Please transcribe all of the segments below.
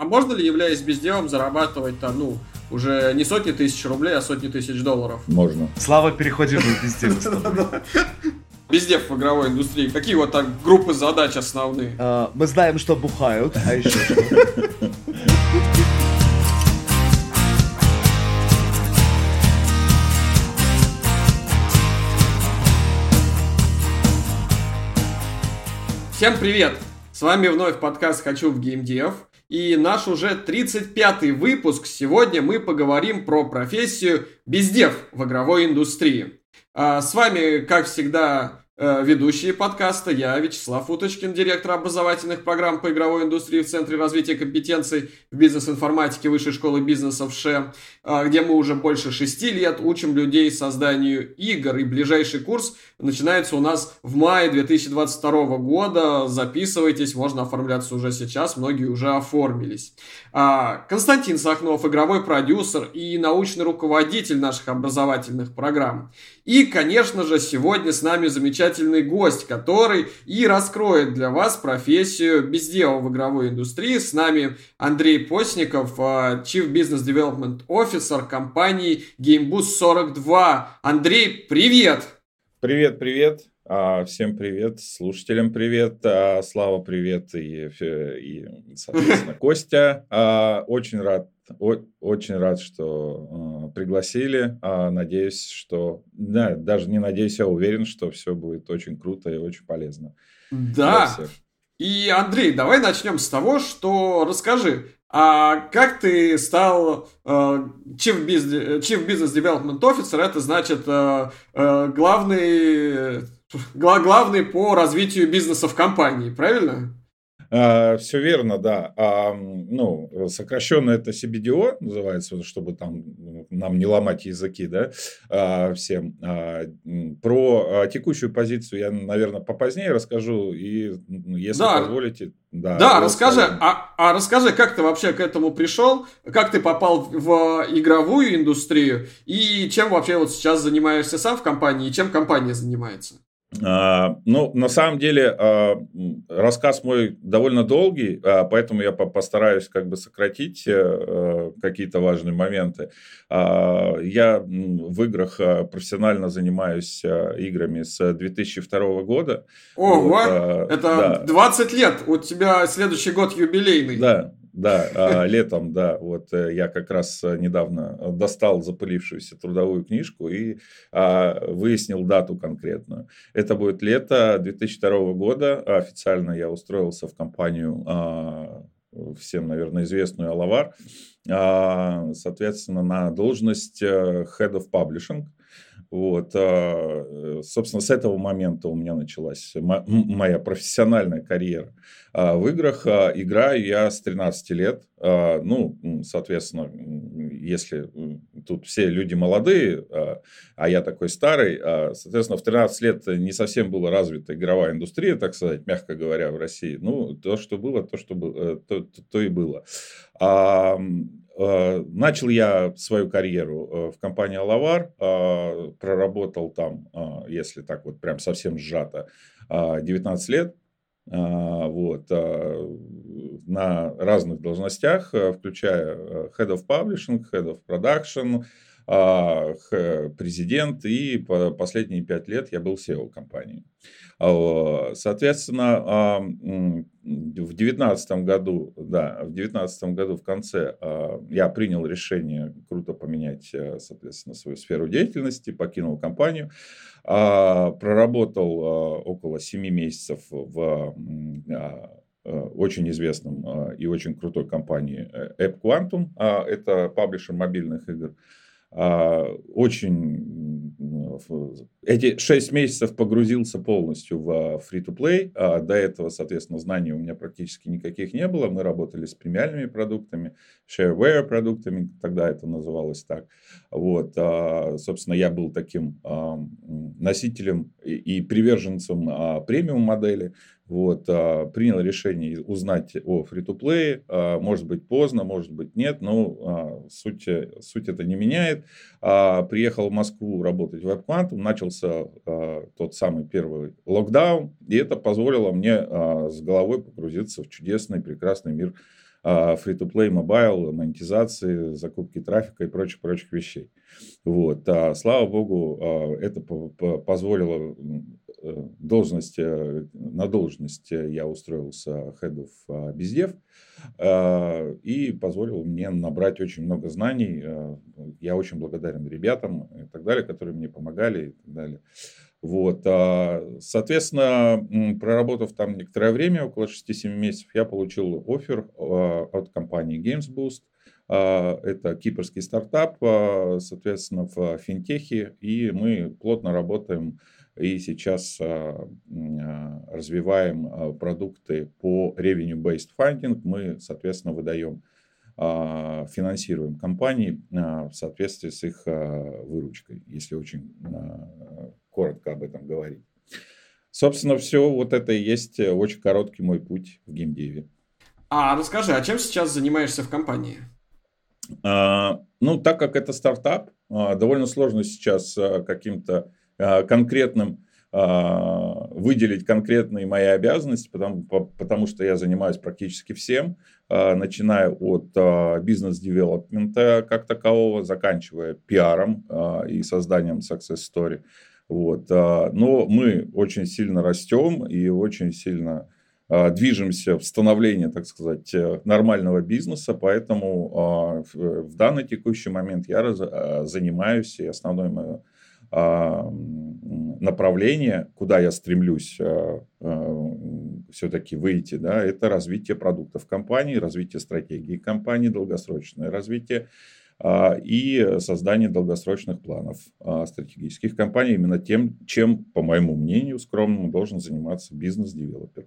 а можно ли, являясь безделом, зарабатывать там, ну, уже не сотни тысяч рублей, а сотни тысяч долларов? Можно. Слава, переходим в бездел. Бездев в игровой индустрии. Какие вот так группы задач основные? А, мы знаем, что бухают, а еще что? Всем привет! С вами вновь подкаст «Хочу в геймдев». И наш уже 35-й выпуск. Сегодня мы поговорим про профессию бездев в игровой индустрии. А с вами, как всегда, ведущие подкаста. Я Вячеслав Уточкин, директор образовательных программ по игровой индустрии в Центре развития компетенций в бизнес-информатике Высшей школы бизнеса в ШЕ, э, где мы уже больше шести лет учим людей созданию игр. И ближайший курс начинается у нас в мае 2022 года. Записывайтесь, можно оформляться уже сейчас, многие уже оформились. А, Константин Сахнов, игровой продюсер и научный руководитель наших образовательных программ. И, конечно же, сегодня с нами замечательный гость, который и раскроет для вас профессию бездела в игровой индустрии. С нами Андрей Постников, а, Chief Business Development Officer компании GameBoost 42. Андрей, привет! Привет, привет! А, всем привет, слушателям привет, а, Слава привет и, и соответственно, Костя. Очень рад очень рад, что пригласили. Надеюсь, что... Да, даже не надеюсь, а уверен, что все будет очень круто и очень полезно. Да. И, Андрей, давай начнем с того, что расскажи, а как ты стал э, Chief, Business, Chief Business Development Officer? Это значит главный, главный по развитию бизнеса в компании, правильно? А, все верно, да. А, ну, сокращенно это CBDO называется, чтобы там нам не ломать языки, да, а, всем. А, про а, текущую позицию я, наверное, попозднее расскажу, и если да. позволите... Да, да расскажи, а, а расскажи, как ты вообще к этому пришел, как ты попал в игровую индустрию, и чем вообще вот сейчас занимаешься сам в компании, и чем компания занимается? А, ну, на самом деле, а, рассказ мой довольно долгий, а, поэтому я постараюсь как бы сократить э, какие-то важные моменты. Я в играх профессионально занимаюсь играми с 2002 года. Ого, вот, это да. 20 лет, у тебя следующий год юбилейный. Да, да, а, летом, да, вот э, я как раз э, недавно достал запылившуюся трудовую книжку и а, выяснил дату конкретную. Это будет лето 2002 года. Официально я устроился в компанию а, всем, наверное, известную Алавар, соответственно, на должность э, Head of Publishing. Вот, собственно, с этого момента у меня началась моя профессиональная карьера. А, в играх а, играю я с 13 лет. А, ну, соответственно, если тут все люди молодые, а я такой старый, соответственно, в 13 лет не совсем была развита игровая индустрия, так сказать, мягко говоря, в России. Ну, то, что было, то, что было, э, то, то, то и было. Начал я свою карьеру э, в компании Алавар, проработал там, если так вот прям совсем сжато, 19 лет. Вот, на разных должностях, э, включая э, Head of Publishing, Head of Production, президент, и последние пять лет я был SEO компании. Соответственно, в девятнадцатом году, да, в девятнадцатом году в конце я принял решение круто поменять, э, соответственно, свою сферу деятельности, покинул компанию, проработал около семи месяцев в очень известном и очень крутой компании App Quantum. Это паблишер мобильных игр. А, очень эти шесть месяцев погрузился полностью в free-to-play. А до этого, соответственно, знаний у меня практически никаких не было. Мы работали с премиальными продуктами, shareware продуктами, тогда это называлось так. Вот, а, собственно, я был таким носителем и приверженцем премиум модели. Вот, а, принял решение узнать о фри-то-плее. А, может быть, поздно, может быть, нет, но а, суть, суть это не меняет. Приехал в Москву работать в WebQuantum, начался тот самый первый локдаун, и это позволило мне с головой погрузиться в чудесный, прекрасный мир free-to-play, mobile, монетизации, закупки трафика и прочих-прочих вещей. Вот. А, слава богу, а, это позволило э, должность, э, на должность я устроился head of бездев и позволил мне набрать очень много знаний. Я очень благодарен ребятам и так далее, которые мне помогали и так далее. Вот, соответственно, проработав там некоторое время, около 6-7 месяцев, я получил офер от компании GamesBoost. Это кипрский стартап, соответственно, в финтехе, и мы плотно работаем и сейчас развиваем продукты по revenue-based funding. Мы, соответственно, выдаем финансируем компании в соответствии с их выручкой, если очень коротко об этом говорить. Собственно, все вот это и есть э, очень короткий мой путь в геймдеве. А расскажи, а чем сейчас занимаешься в компании? А, ну, так как это стартап, а, довольно сложно сейчас а, каким-то а, конкретным а, выделить конкретные мои обязанности, потому, потому что я занимаюсь практически всем, начиная от бизнес-девелопмента как такового, заканчивая пиаром и созданием success story. Вот. А, но мы очень сильно растем и очень сильно а, движемся в становление, так сказать, э, нормального бизнеса, поэтому а, в данный текущий момент я занимаюсь, и основное мое направление, куда я стремлюсь все-таки выйти, да, это развитие продуктов компании, развитие стратегии компании, долгосрочное развитие и создание долгосрочных планов а, стратегических компаний именно тем, чем, по моему мнению, скромному, должен заниматься бизнес-девелопер.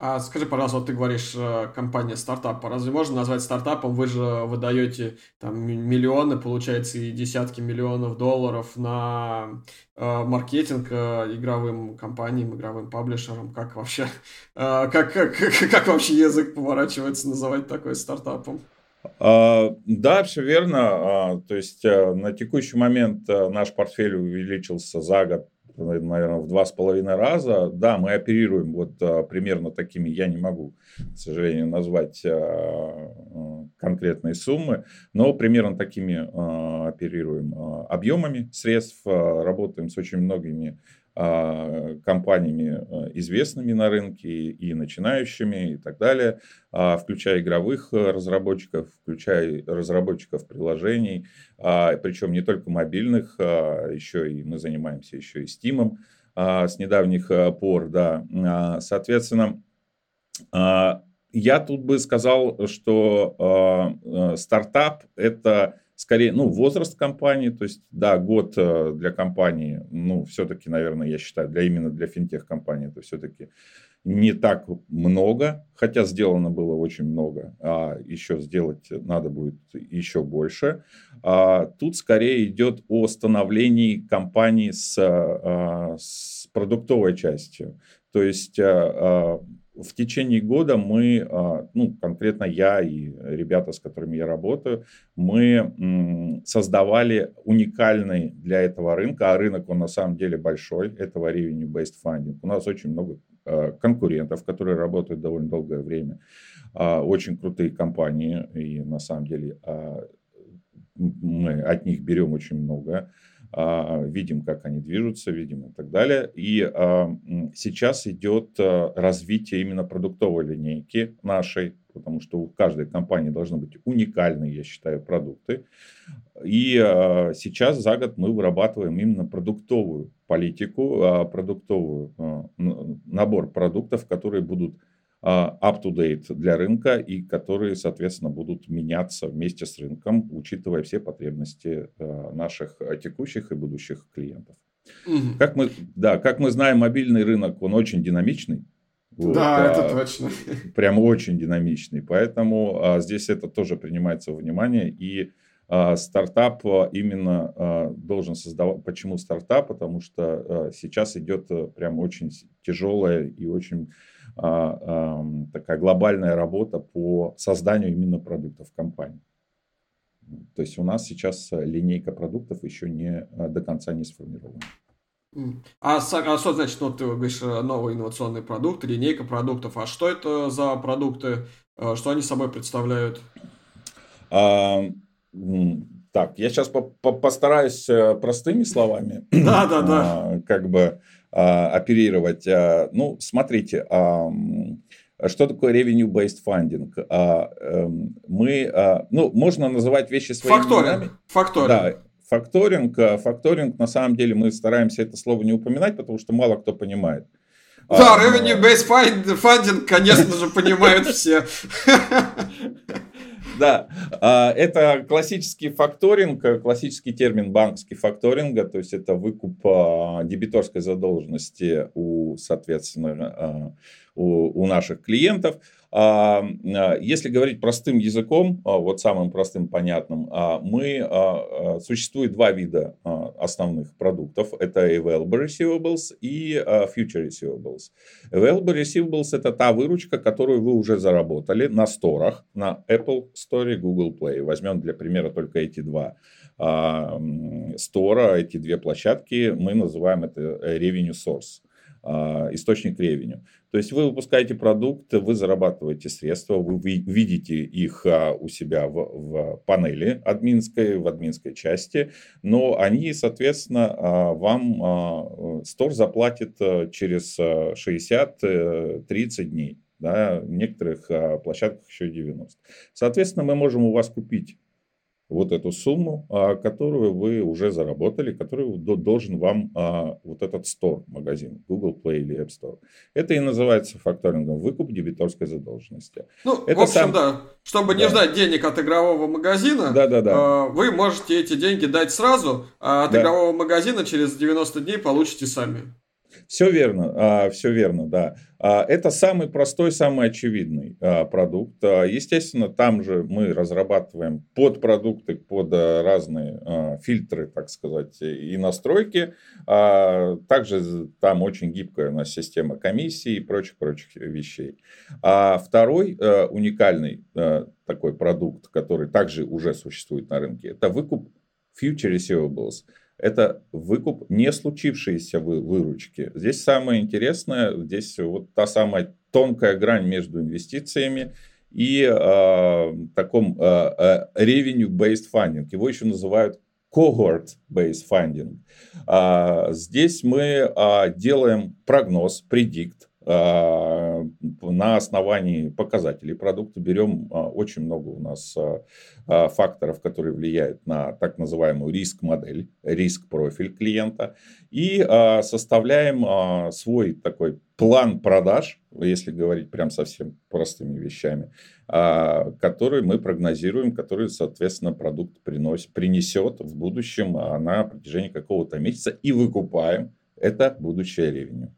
А скажи, пожалуйста, вот ты говоришь, э, компания стартап. Разве можно назвать стартапом? Вы же выдаете там миллионы, получается, и десятки миллионов долларов на э, маркетинг э, игровым компаниям, игровым паблишерам. Как вообще, э, как, как, как вообще язык поворачивается называть такой стартапом? А, да, все верно. А, то есть э, на текущий момент э, наш портфель увеличился за год, наверное, в два с половиной раза. Да, мы оперируем вот э, примерно такими, я не могу, к сожалению, назвать конкретные суммы, но примерно такими оперируем объемами средств, работаем с очень многими компаниями а, известными на рынке и начинающими и так далее, а, включая игровых разработчиков, включая разработчиков приложений, причем не только мобильных, еще и мы занимаемся еще и Steam с недавних пор, да, соответственно, я тут бы сказал, что стартап это скорее, ну, возраст компании, то есть, да, год э, для компании, ну, все-таки, наверное, я считаю, для именно для финтех-компании это все-таки не так много, хотя сделано было очень много, а еще сделать надо будет еще больше. А тут скорее идет о становлении компании с, а, с продуктовой частью. То есть а, в течение года мы, а, ну, конкретно я и ребята, с которыми я работаю, мы создавали уникальный для этого рынка, а рынок, он на самом деле большой, этого revenue-based funding. У нас очень много а, конкурентов, которые работают довольно долгое время, а, очень крутые компании, и на самом деле мы от них берем очень много. А, видим, как они движутся, видим и так далее. И а, сейчас идет а, развитие именно продуктовой линейки нашей, потому что у каждой компании должны быть уникальные, я считаю, продукты. И сейчас за год мы вырабатываем именно продуктовую политику, продуктовую набор продуктов, которые будут up-to-date для рынка и которые, соответственно, будут меняться вместе с рынком, учитывая все потребности а, наших текущих и будущих клиентов. Угу. Как мы, да, как мы знаем, мобильный рынок, он очень динамичный. Вот, да, а, это точно. Прям очень динамичный. Поэтому а, здесь это тоже принимается во внимание. И а, стартап именно а, должен создавать... Почему стартап? Потому что а, сейчас идет прям очень тяжелая и очень а, такая глобальная работа по созданию именно продуктов компании. То есть у нас сейчас линейка продуктов еще не а, до конца не сформирована. А, а что значит, вот ты говоришь, новый инновационный продукт, линейка продуктов, а что это за продукты, что они собой представляют? А, так, я сейчас по -по постараюсь простыми словами. Да, да, да. Как бы а, оперировать. А, ну, смотрите, а, что такое revenue-based funding? Эм, мы, ну, можно называть вещи своими Факторинг. именами. Факторинг. Да, факторинг. Факторинг, на самом деле, мы стараемся это слово не упоминать, потому что мало кто понимает. Да, revenue-based funding, конечно же, понимают все. Да, а, это классический факторинг, классический термин банковский факторинга, то есть это выкуп а, дебиторской задолженности у, соответственно, у, у наших клиентов. А, а, если говорить простым языком, а, вот самым простым, понятным, мы, существует два вида основных продуктов. Это available receivables и future receivables. Available receivables – это та выручка, которую вы уже заработали на сторах, на Apple Store и Google Play. Возьмем для примера только эти два стора, эти две площадки. Мы называем это revenue source источник ревеню. То есть вы выпускаете продукт, вы зарабатываете средства, вы видите их а, у себя в, в панели админской, в админской части, но они, соответственно, а, вам стор заплатит а, через 60-30 дней. Да, в некоторых площадках еще 90. Соответственно, мы можем у вас купить вот эту сумму, а, которую вы уже заработали, которую должен вам а, вот этот store магазин, Google Play или App Store. Это и называется факторингом выкуп дебиторской задолженности. Ну, это в общем, сам... да, чтобы не да. ждать денег от игрового магазина, да, да, да. вы можете эти деньги дать сразу, а от да. игрового магазина через 90 дней получите сами. Все верно, а, все верно, да. А, это самый простой, самый очевидный а, продукт. Естественно, там же мы разрабатываем подпродукты под разные фильтры, так сказать, и настройки. Также там очень гибкая у нас система комиссии и прочих-прочих вещей. А второй уникальный такой продукт, который также уже существует на рынке, это выкуп Future Receivables – это выкуп не случившейся выручки. Здесь самое интересное, здесь вот та самая тонкая грань между инвестициями и э, таком э, revenue-based funding. Его еще называют cohort-based funding. А, здесь мы а, делаем прогноз, предикт, а, на основании показателей продукта берем а, очень много у нас а, факторов, которые влияют на так называемую риск-модель, риск-профиль клиента и составляем свой такой план продаж, если говорить прям совсем простыми вещами, который мы прогнозируем, который, соответственно, продукт приносит, принесет в будущем на протяжении какого-то месяца и выкупаем это будущее ревеню.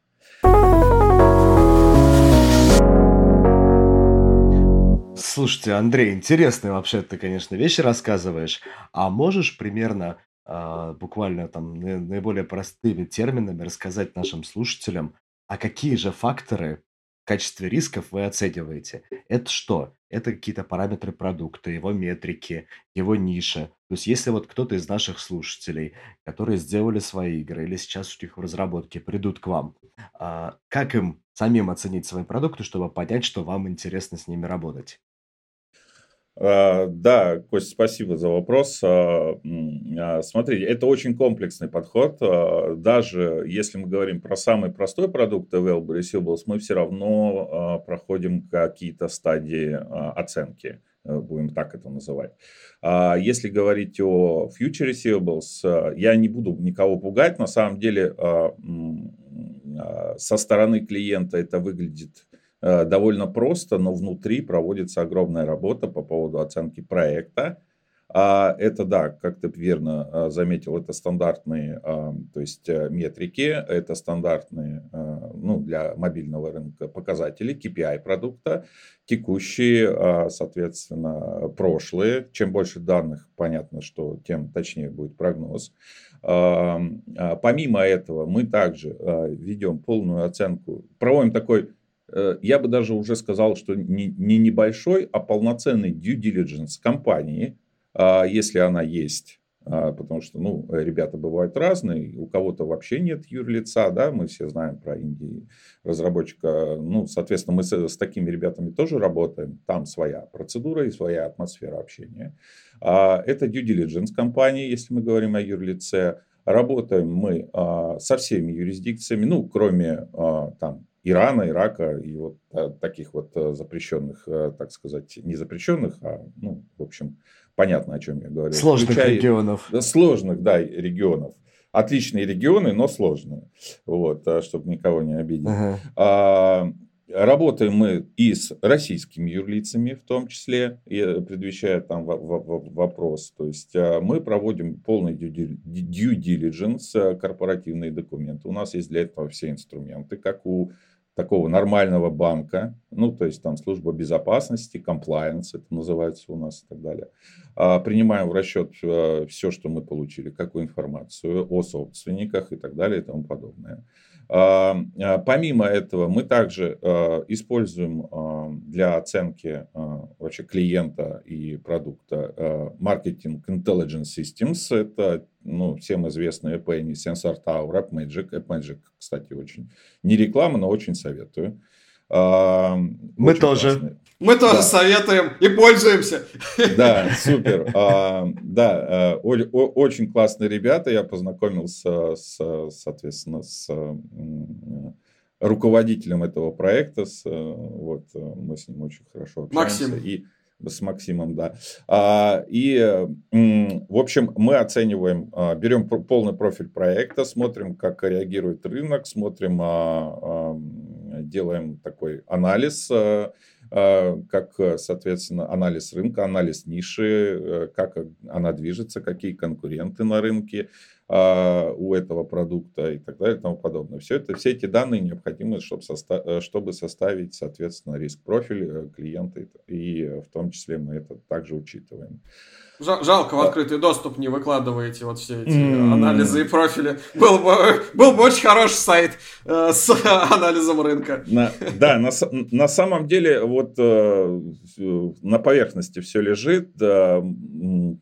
Слушайте, Андрей, интересные вообще ты, конечно, вещи рассказываешь. А можешь примерно, а, буквально там наиболее простыми терминами рассказать нашим слушателям, а какие же факторы в качестве рисков вы оцениваете? Это что? Это какие-то параметры продукта, его метрики, его ниша. То есть если вот кто-то из наших слушателей, которые сделали свои игры или сейчас у них в разработке, придут к вам, а, как им самим оценить свои продукты, чтобы понять, что вам интересно с ними работать? А, да, Кость, спасибо за вопрос. А, а, смотрите, это очень комплексный подход. Даже если мы говорим про самый простой продукт Available Receivables, мы все равно проходим какие-то стадии оценки будем так это называть. Если говорить о Future Receivables, я не буду никого пугать. На самом деле, со стороны клиента это выглядит Э, довольно просто, но внутри проводится огромная работа по поводу оценки проекта. А это, да, как ты верно э, заметил, это стандартные а, то есть, э, метрики, это стандартные ну, для мобильного рынка показатели KPI продукта, текущие, соответственно, прошлые. Чем больше данных, понятно, что тем точнее будет прогноз. Помимо этого, мы также ведем полную оценку, проводим такой Э, я бы даже уже сказал, что не, не небольшой, а полноценный due diligence компании, а, если она есть, а, потому что, ну, ребята бывают разные, у кого-то вообще нет юрлица, да, мы все знаем про Индии разработчика, ну, соответственно, мы с, с такими ребятами тоже работаем, там своя процедура и своя атмосфера общения. А, это due diligence компании, если мы говорим о юрлице, работаем мы со всеми юрисдикциями, ну, кроме там Ирана, Ирака и вот таких вот запрещенных, так сказать, не запрещенных, а, ну, в общем, Понятно, о чем я говорю. Сложных Включая... регионов. Сложных, да, регионов. Отличные регионы, но сложные. Вот, чтобы никого не обидеть. Ага. А, работаем мы и с российскими юрлицами, в том числе, предвещая там вопрос. То есть мы проводим полный due diligence, корпоративные документы. У нас есть для этого все инструменты, как у такого нормального банка, ну, то есть там служба безопасности, compliance, это называется у нас и так далее. А, принимаем в расчет э, все, что мы получили, какую информацию о собственниках и так далее и тому подобное. А, а, помимо этого, мы также используем для оценки вообще клиента и продукта маркетинг Intelligence Systems. Это ну, всем известный Penny, Sensor Tower, AppMagic. AppMagic, кстати, очень не реклама, но очень советую. Мы тоже. Классный. Мы тоже да. советуем и пользуемся. Да, супер. А, да, э, о, очень классные ребята. Я познакомился, с, соответственно, с руководителем этого проекта. С, э, вот, э, мы с ним очень хорошо общаемся. Максим. И с Максимом, да. А, и, в общем, мы оцениваем, а, берем полный профиль проекта, смотрим, как реагирует рынок, смотрим, а, делаем такой анализ, как, соответственно, анализ рынка, анализ ниши, э, как она движется, какие конкуренты на рынке, а, у этого продукта и так далее и тому подобное. Все, это, все эти данные необходимы, чтобы, соста э, чтобы составить, соответственно, риск-профиль э, клиента, и в том числе мы это также учитываем. Жалко, в открытый доступ не выкладываете вот все эти mm. анализы и профили. Был бы, был бы очень хороший сайт э, с анализом рынка. На, да, на, на самом деле вот э, на поверхности все лежит. Э,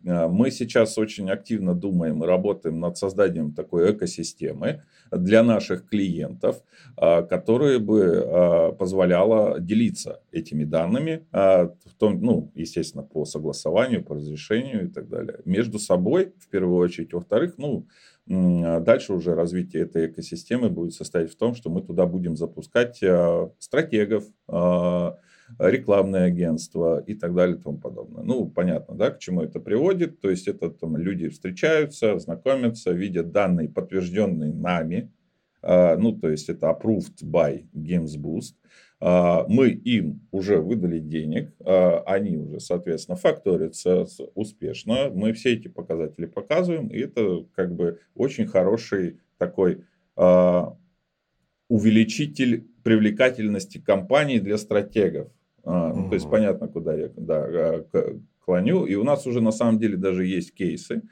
мы сейчас очень активно думаем и работаем над созданием такой экосистемы для наших клиентов, э, которая бы э, позволяла делиться этими данными, э, в том, ну, естественно, по согласованию, по разрешению решению и так далее. Между собой, в первую очередь. Во-вторых, ну, дальше уже развитие этой экосистемы будет состоять в том, что мы туда будем запускать стратегов, а, рекламное агентство и так далее и тому подобное. Ну, понятно, да, к чему это приводит. То есть, это там люди встречаются, знакомятся, видят данные, подтвержденные нами, ну, то есть, это approved by Games Boost. А, мы им уже выдали денег, а, они уже, соответственно, факторятся успешно. Мы все эти показатели показываем, и это как бы очень хороший такой а, увеличитель привлекательности компании для стратегов. Ну, то есть понятно, куда я да, клоню. И у нас уже на самом деле даже есть кейсы,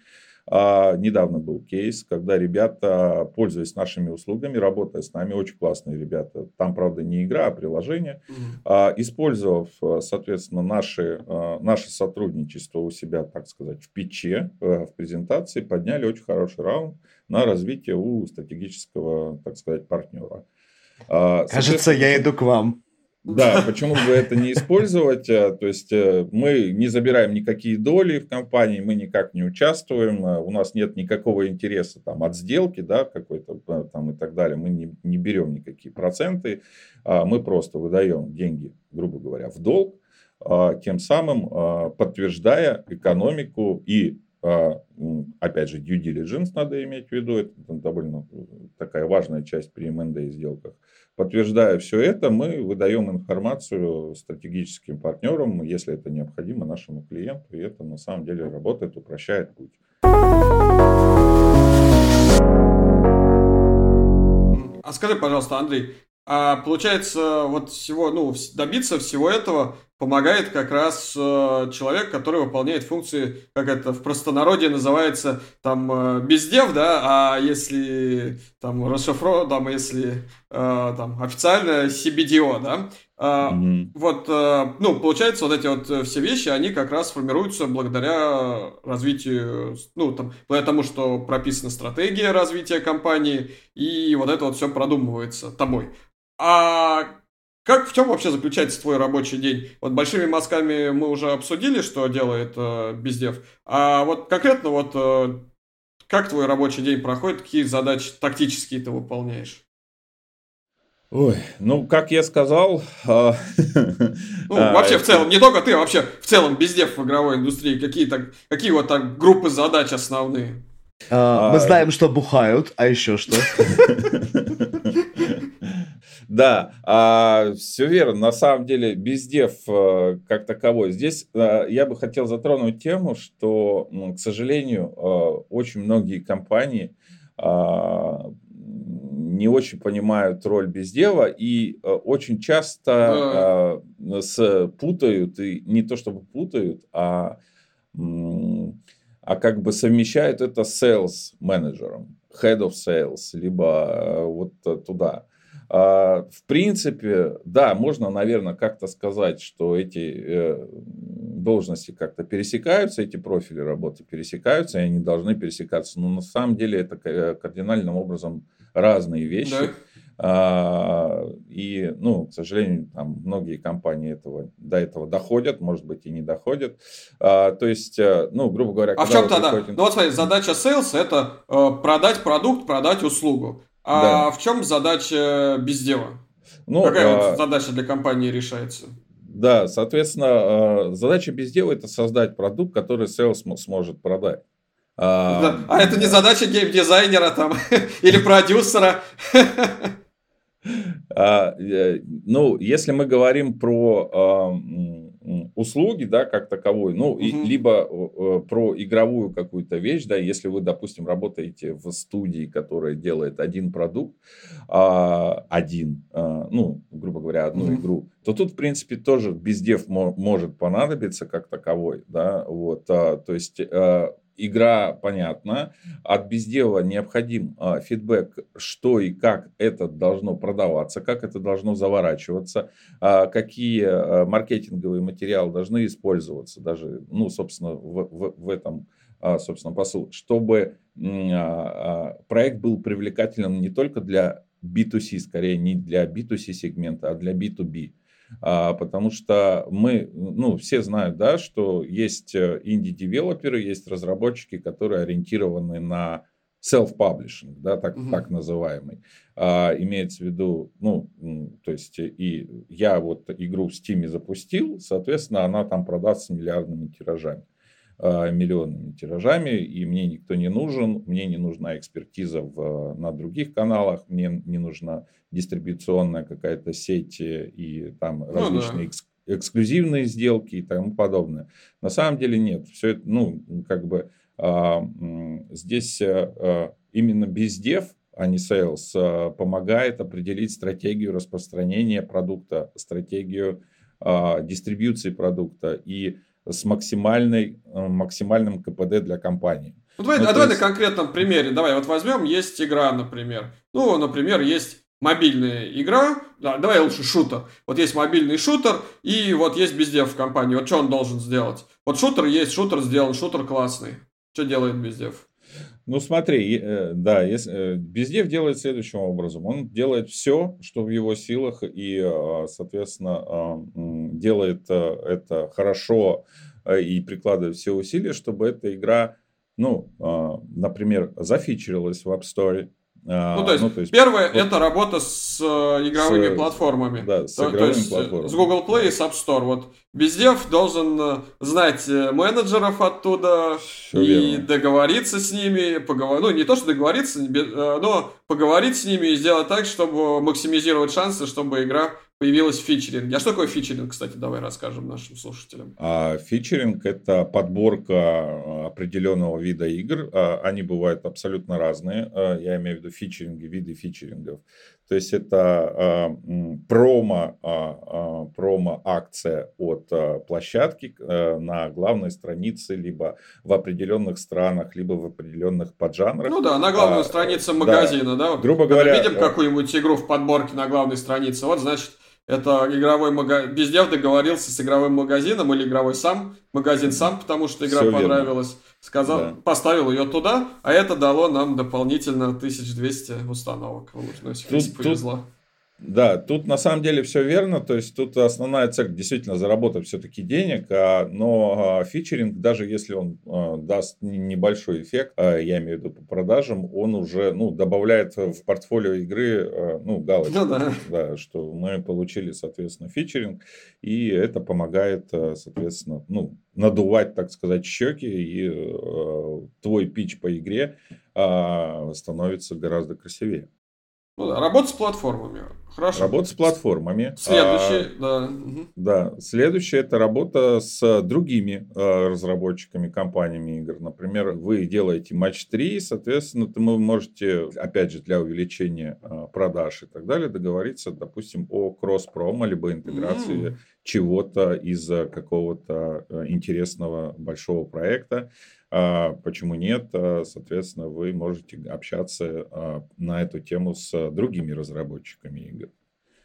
а, недавно был кейс, когда ребята, пользуясь нашими услугами, работая с нами, очень классные ребята, там, правда, не игра, а приложение, mm-hmm. использовав, соответственно, наши, а, наше сотрудничество у себя, так сказать, в пече, в презентации, подняли очень хороший раунд на развитие у стратегического, так сказать, партнера. Кажется, я иду к вам. Да, почему бы это не использовать? Э, то есть э, мы не забираем никакие доли в компании, мы никак не участвуем, э, у нас нет никакого интереса там, от сделки да, какой-то там и так далее. Мы не, не берем никакие проценты, а мы просто выдаем деньги, грубо говоря, в долг, а тем самым а, подтверждая экономику и опять же, due diligence надо иметь в виду, это довольно такая важная часть при M&A сделках. Подтверждая все это, мы выдаем информацию стратегическим партнерам, если это необходимо нашему клиенту, и это на самом деле работает, упрощает путь. А скажи, пожалуйста, Андрей, а получается, вот всего, ну, добиться всего этого помогает как раз э, человек, который выполняет функции, как это в простонародье называется, там, э, бездев, да, а если там расшифро, там, если э, там официально CBDO, да, mm-hmm. Вот, э, ну, получается, вот эти вот э, все вещи, они как раз формируются благодаря развитию, ну, там, благодаря тому, что прописана стратегия развития компании, и вот это вот все продумывается тобой. А как, в чем вообще заключается твой рабочий день? Вот большими мазками мы уже обсудили, что делает э, Бездев. А вот конкретно вот э, как твой рабочий день проходит, какие задачи тактические ты выполняешь? Ой, ну, как я сказал... А, ну, а, вообще в целом, не только ты, а вообще в целом Бездев в игровой индустрии, какие-то, какие вот так группы задач основные? А, мы знаем, что бухают, а еще что? Да, а, все верно. На самом деле, бездев э, как таковой. Здесь а, я бы хотел затронуть тему, что, к сожалению, а, очень многие компании а, не очень понимают роль бездева и очень часто с, путают, и не то чтобы путают, а, а как бы совмещают это с sales менеджером, head of sales, либо вот туда. А, в принципе, да, можно, наверное, как-то сказать, что эти э, должности как-то пересекаются, эти профили работы пересекаются, и они должны пересекаться. Но на самом деле это кардинальным образом разные вещи. Да. А, и, ну, к сожалению, там многие компании этого, до этого доходят, может быть, и не доходят. А, то есть, э, ну, грубо говоря... А в чем тогда? Приходите... Ну, вот смотри, задача sales – это э, продать продукт, продать услугу. А да. в чем задача бездела? Ну, Какая а... задача для компании решается? Да, соответственно, а, задача бездела это создать продукт, который sales сможет продать. А, а это не задача геймдизайнера там или продюсера. А, э, ну, если мы говорим про а, услуги, да, как таковой, ну, угу. и, либо э, про игровую какую-то вещь, да, если вы, допустим, работаете в студии, которая делает один продукт, а, один, а, ну, грубо говоря, одну угу. игру, то тут, в принципе, тоже бездев может понадобиться как таковой, да, вот, а, то есть а, игра понятна, от бездела необходим а, фидбэк, что и как это должно продаваться, как это должно заворачиваться, а, какие а, маркетинговые материалы должны использоваться, даже, ну, собственно, в, в, в этом, собственно, посыл, чтобы проект был привлекательным не только для B2C, скорее не для B2C сегмента, а для B2B. А, потому что мы, ну, все знают, да, что есть э, инди-девелоперы, есть разработчики, которые ориентированы на self-publishing, да, так, угу. так называемый. А, имеется в виду, ну, то есть, и я вот игру в Steam запустил, соответственно, она там продастся миллиардными тиражами. А, миллионными тиражами, и мне никто не нужен, мне не нужна экспертиза в, на других каналах, мне не нужна дистрибуционная какая-то сеть и там ну, различные да. эксклюзивные сделки и тому подобное. На самом деле нет, все это, ну, как бы а, здесь а, именно бездев, а не sales, а, помогает определить стратегию распространения продукта, стратегию а, дистрибьюции продукта и с максимальной, э, максимальным КПД для компании. Ну, давай, ну, а давай есть... на конкретном примере. Давай, вот возьмем, есть игра, например. Ну, например, есть мобильная игра, да, давай лучше шутер. Вот есть мобильный шутер, и вот есть бездев в компании. Вот что он должен сделать? Вот шутер есть, шутер сделан, шутер классный. Что делает бездев? Ну смотри, э, да, э, Бездев делает следующим образом. Он делает все, что в его силах, и, а, соответственно, а, делает э, это хорошо и прикладывает все усилия, чтобы эта игра, ну, а, например, зафичерилась в App Store, ну, то есть, ну, то есть первое вот, это работа с э, игровыми с, платформами. Да, с то, игровыми то есть, платформами. С Google Play и с App Store. Вот Бездев должен э, знать э, менеджеров оттуда Все и верно. договориться с ними, поговорить. Ну, не то, что договориться, но поговорить с ними и сделать так, чтобы максимизировать шансы, чтобы игра появилась фичеринг. А что такое фичеринг, кстати, давай расскажем нашим слушателям. А, фичеринг – это подборка а, определенного вида игр. А, они бывают абсолютно разные. Я имею в виду фичеринги, виды фичерингов. То есть это промо, промо-акция от площадки на главной странице, либо в определенных странах, либо в определенных поджанрах. Ну да, на главной а, странице магазина, да. да? Грубо говоря. Видим какую-нибудь игру в подборке на главной странице. Вот, значит, это игровой магазин. Бездев договорился с игровым магазином или игровой сам магазин сам, потому что игра Все понравилась. Верно. Сказал, да. поставил ее туда, а это дало нам дополнительно 1200 установок. Ну, если тут, повезло. Тут да, тут на самом деле все верно, то есть тут основная цель действительно заработать все-таки денег, а, но а, фичеринг, даже если он а, даст небольшой эффект, я имею в виду по продажам, он уже ну, добавляет в портфолио игры ну, галочку, ну, да. Да, что мы получили, соответственно, фичеринг, и это помогает, соответственно, ну, надувать, так сказать, щеки, и твой пич по игре становится гораздо красивее. Ну да, работа с платформами. Хорошо. Работа с платформами. Следующий, а, да. Да, следующее это работа с другими а, разработчиками, компаниями игр. Например, вы делаете матч 3, соответственно, вы можете, опять же, для увеличения а, продаж и так далее, договориться, допустим, о кросс-промо, либо интеграции mm. чего-то из какого-то а, интересного большого проекта. А почему нет? А, соответственно, вы можете общаться а, на эту тему с другими разработчиками игр,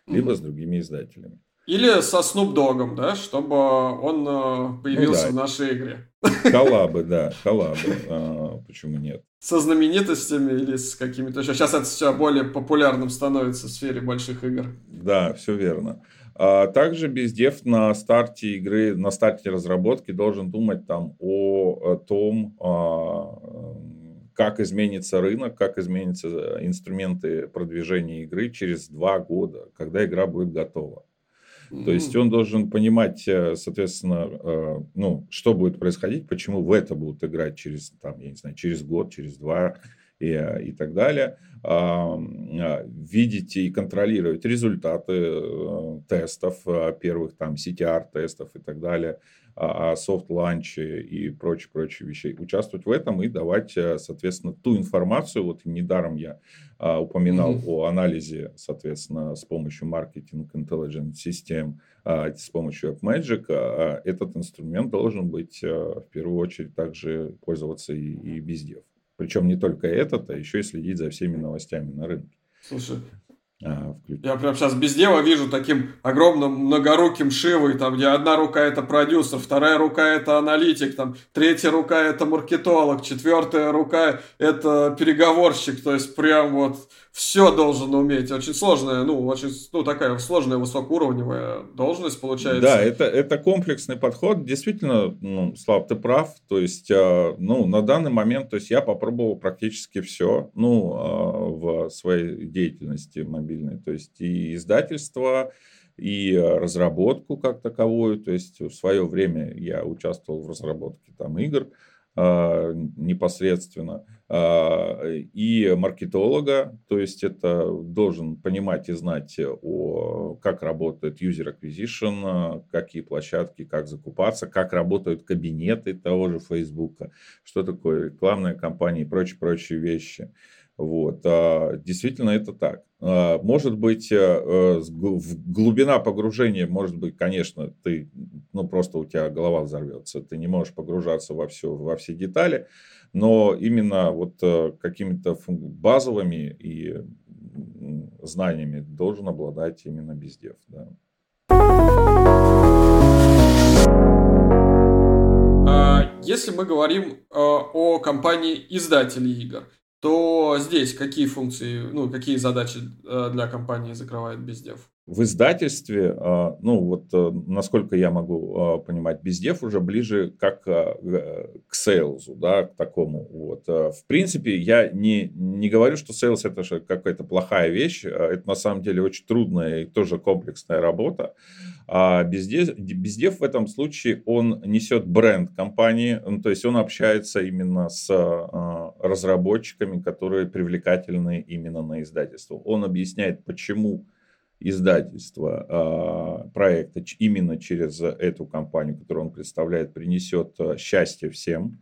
либо с другими издателями. Или со Snoop Dogg, да, чтобы он ну появился ну, да. в нашей игре. Коллабы, да, коллабы. Почему нет? Со знаменитостями или с какими-то... Сейчас это все более популярным становится в сфере больших игр. Да, все верно. А также бездев на старте игры, на старте разработки должен думать там о, том, а, как изменится рынок, как изменятся инструменты продвижения игры через два года, когда игра будет готова. То есть он должен понимать, э, соответственно, э, ну, что будет происходить, почему в это будут играть через, там, я не знаю, через год, через два и, и так далее. А, видеть и контролировать результаты э, тестов, э, первых там CTR-тестов и так далее, софт-ланчи и прочие, прочие вещи. Участвовать в этом и давать, э, соответственно, ту информацию. Вот недаром я а, упоминал mm-hmm. о анализе, соответственно, с помощью маркетинг intelligence систем, а, с помощью AppMagic. Этот инструмент должен быть в первую очередь также пользоваться и, и бездев. Причем не только этот, а еще и следить за всеми новостями на рынке. Слушай, а, я прям сейчас без дела вижу таким огромным многоруким Шивой, там, где одна рука это продюсер, вторая рука это аналитик, там, третья рука это маркетолог, четвертая рука это переговорщик, то есть прям вот все должен уметь. Очень сложная, ну, очень, ну, такая сложная высокоуровневая должность получается. Да, это, это комплексный подход. Действительно, ну, Слав, ты прав. То есть, а, ну, на данный момент, то есть, я попробовал практически все, ну, а, в своей деятельности мобильной. То есть, и издательство, и разработку как таковую. То есть, в свое время я участвовал в разработке там игр а, непосредственно. А, и маркетолога, то есть это должен понимать и знать, о, как работает user acquisition, какие площадки, как закупаться, как работают кабинеты того же Facebook, что такое рекламная кампания и прочие-прочие вещи. Вот. А, действительно, это так. А, может быть, э, э, глубина погружения, может быть, конечно, ты, ну, просто у тебя голова взорвется, ты не можешь погружаться во все, во все детали, но именно вот э, какими-то базовыми и знаниями должен обладать именно бездев. Да. А, если мы говорим о компании издателей игр, то здесь какие функции, ну, какие задачи для компании закрывает биздев? В издательстве, а, ну вот э, насколько я могу понимать, биздев уже ближе как к sales у, да, к такому. Вот. В принципе, я не, не говорю, что sales это какая-то плохая вещь. Это на самом деле очень трудная и тоже комплексная работа. А бездев, бездев в этом случае он несет бренд компании, ну, то есть он общается именно с разработчиками, которые привлекательны именно на издательство. Он объясняет, почему издательства а, проекта именно через эту компанию, которую он представляет, принесет а, счастье всем.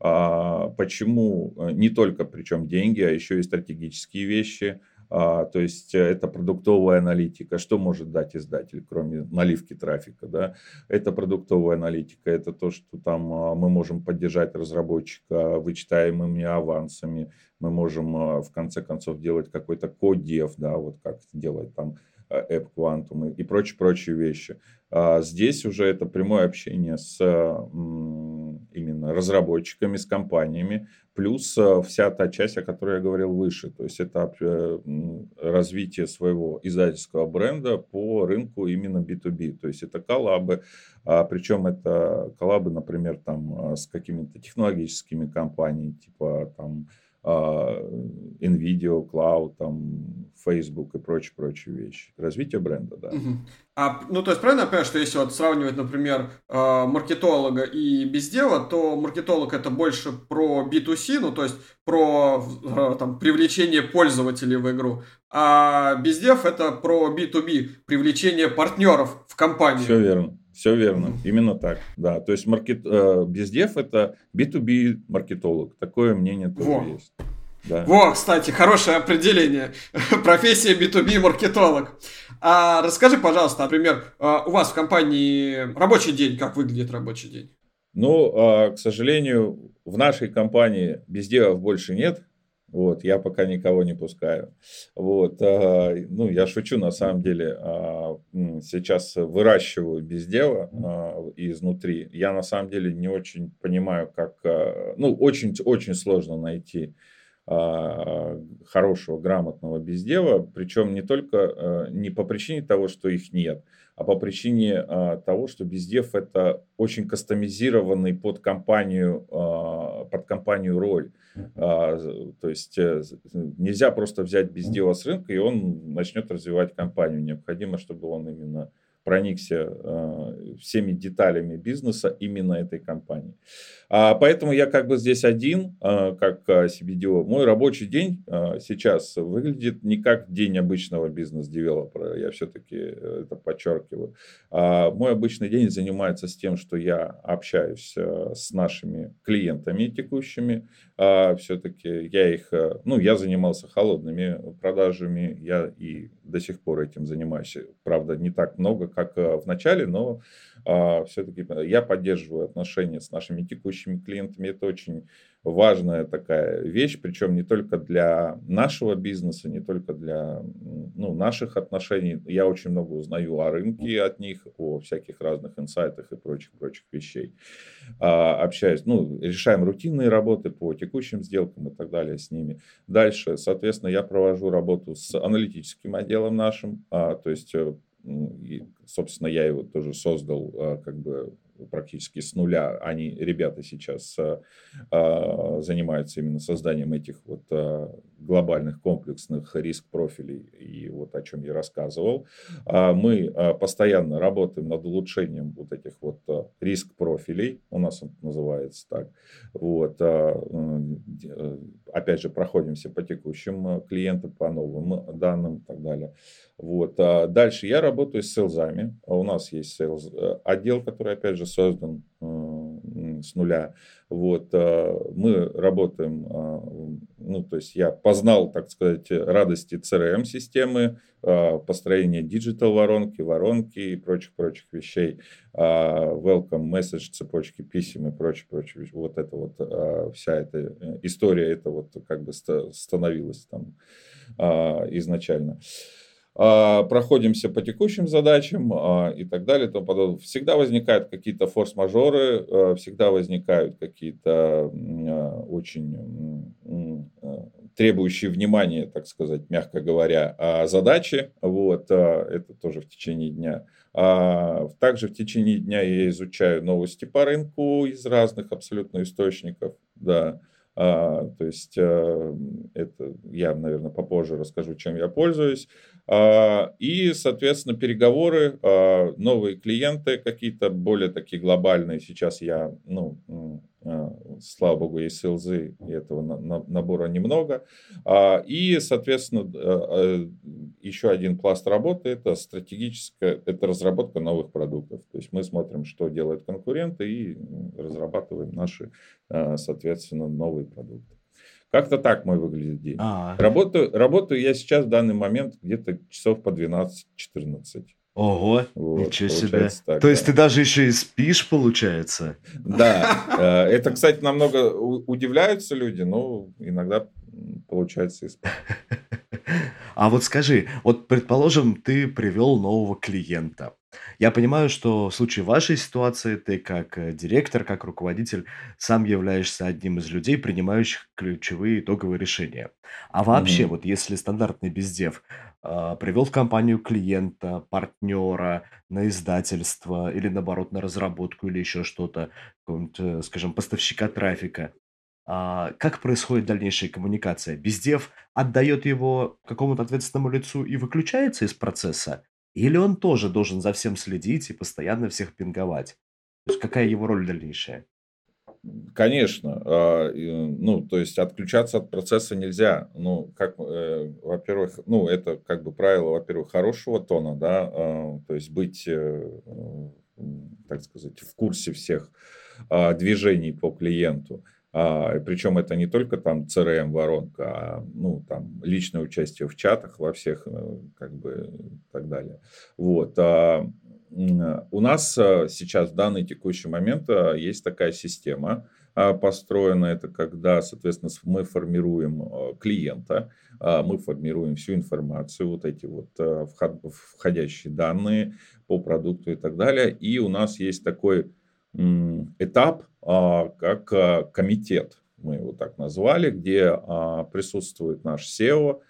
А, почему не только причем деньги, а еще и стратегические вещи – то есть э, это продуктовая аналитика. Что может дать издатель, кроме наливки трафика? Да? Это продуктовая аналитика, это то, что там а, мы можем поддержать разработчика вычитаемыми авансами, мы можем а, в конце концов делать какой-то код-дев, да, вот как делать там э, App Quantum и прочие-прочие вещи. А здесь уже это прямое общение с именно разработчиками, с компаниями, плюс э, вся та часть, о которой я говорил выше. То есть это э, развитие своего издательского бренда по рынку именно B2B. То есть это коллабы, а причем это коллабы, например, там э, с какими-то технологическими компаниями, типа там NVIDIA, Cloud, там, Facebook и прочие-прочие вещи. Развитие бренда, да. Угу. А, ну, то есть, правильно я понимаю, что если вот сравнивать, например, а, маркетолога и бездела, то маркетолог это больше про B2C, ну, то есть про а, там, привлечение пользователей в игру, а бездев это про B2B, привлечение партнеров в компанию. Все верно. Все верно, именно так, да. То есть маркет, э, бездев это B2B маркетолог, такое мнение тоже Во. есть. Да. Во, кстати, хорошее определение. Профессия B2B маркетолог. А расскажи, пожалуйста, например, э, у вас в компании рабочий день, как выглядит рабочий день? Ну, а, к сожалению, в нашей компании бездевов больше нет. Вот, я пока никого не пускаю. Вот, а, ну, я шучу, на самом деле, а, сейчас выращиваю без дела а, изнутри. Я на самом деле не очень понимаю, как, ну, очень-очень сложно найти хорошего, грамотного бездева, причем не только не по причине того, что их нет, а по причине а, того, что бездев это очень кастомизированный под компанию, под компанию роль. То есть э, нельзя просто взять бездева с рынка, и он начнет развивать компанию. Необходимо, чтобы он именно проникся э, всеми деталями бизнеса именно этой компании. А, поэтому я как бы здесь один, э, как CBDO. Мой рабочий день э, сейчас выглядит не как день обычного бизнес-девелопера, я все-таки это подчеркиваю. А, мой обычный день занимается с тем, что я общаюсь с нашими клиентами текущими. А, все-таки я их, ну, я занимался холодными продажами, я и до сих пор этим занимаюсь. Правда, не так много, как э, в начале, но а, все-таки э, я поддерживаю отношения с нашими текущими клиентами. Это очень важная такая вещь, причем не только для нашего бизнеса, не только для ну, наших отношений. Я очень много узнаю о рынке от них, о всяких разных инсайтах и прочих-прочих вещей. А, общаюсь, ну, решаем рутинные работы по текущим сделкам и так далее с ними. Дальше, соответственно, я провожу работу с аналитическим отделом нашим, а, то есть э, и, собственно, я его тоже создал а, как бы практически с нуля. Они, ребята, сейчас а, а, занимаются именно созданием этих вот а, глобальных комплексных риск-профилей, и вот о чем я рассказывал. А, мы постоянно работаем над улучшением вот этих вот риск-профилей, у нас он называется так. Вот, э, опять же, проходимся по текущим клиентам, по новым данным и так далее. Вот. Дальше я работаю с селзами. У нас есть э, отдел, который, опять же, создан э, с нуля. Вот. А мы работаем, а, ну, то есть я познал, так сказать, радости CRM-системы, построение digital-воронки, воронки и прочих-прочих вещей, welcome message, цепочки писем и прочее-прочее. Вот это вот, вся эта э, история, это вот как бы становилась там изначально. Проходимся по текущим задачам а, и так далее. То подобное. Всегда возникают какие-то форс-мажоры, а, всегда возникают какие-то очень требующие внимания, так сказать, мягко говоря, задачи. Вот, это тоже в течение дня. Также в течение дня я изучаю новости по рынку из разных абсолютно источников. Да. А, то есть а, это я, наверное, попозже расскажу, чем я пользуюсь. А, и, соответственно, переговоры, а, новые клиенты какие-то более такие глобальные. Сейчас я, ну, слава богу, есть селзы, и этого набора немного. И, соответственно, еще один пласт работы – это стратегическая, это разработка новых продуктов. То есть мы смотрим, что делают конкуренты и разрабатываем наши, соответственно, новые продукты. Как-то так мой выглядит день. А-а-а. Работаю, работаю я сейчас в данный момент где-то часов по 12-14. Ого, вот, ничего себе. Так, То есть ты даже еще и спишь, получается? Да. Э, это, кстати, намного удивляются люди, но иногда получается и спать. А вот скажи, вот предположим, ты привел нового клиента. Я понимаю, что в случае вашей ситуации ты как э, директор, как руководитель сам являешься одним из людей, принимающих ключевые итоговые решения. А вообще, Мгм. вот если стандартный бездев а, привел в компанию клиента, партнера, на издательство или наоборот на разработку или еще что-то, э, скажем, поставщика трафика, а, как происходит дальнейшая коммуникация? Бездев отдает его какому-то ответственному лицу и выключается из процесса? Или он тоже должен за всем следить и постоянно всех пинговать? То есть какая его роль дальнейшая? Конечно, а, ну, то есть отключаться от процесса нельзя. Ну, как, э, во-первых, ну, это как бы правило, во-первых, хорошего тона, да, а, то есть быть, э, так сказать, в курсе всех а, движений по клиенту. А, причем это не только там CRM воронка, а ну там личное участие в чатах во всех э, как бы так далее. Вот. А, у нас э, сейчас в данный текущий момент э, есть такая система построена. Это когда, соответственно, мы формируем клиента, мы формируем всю информацию, вот эти вот входящие данные по продукту и так далее. И у нас есть такой этап, а, как а, комитет, мы его так назвали, где а, присутствует наш SEO,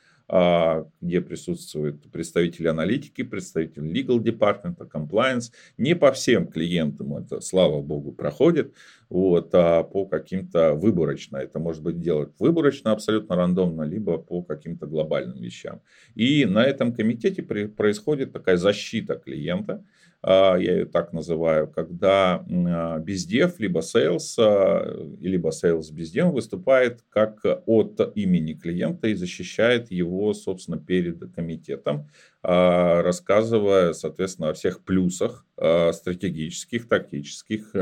где присутствуют представители аналитики, представители legal департамента, compliance. Не по всем клиентам это, слава богу, проходит, вот, а по каким-то выборочно. Это может быть делать выборочно, абсолютно рандомно, либо по каким-то глобальным вещам. И на этом комитете происходит такая защита клиента, а, я ее так называю, когда а, бездев, либо sales, а, либо sales бездев выступает как от имени клиента и защищает его, собственно, перед комитетом, рассказывая, соответственно, о всех плюсах стратегических, тактических,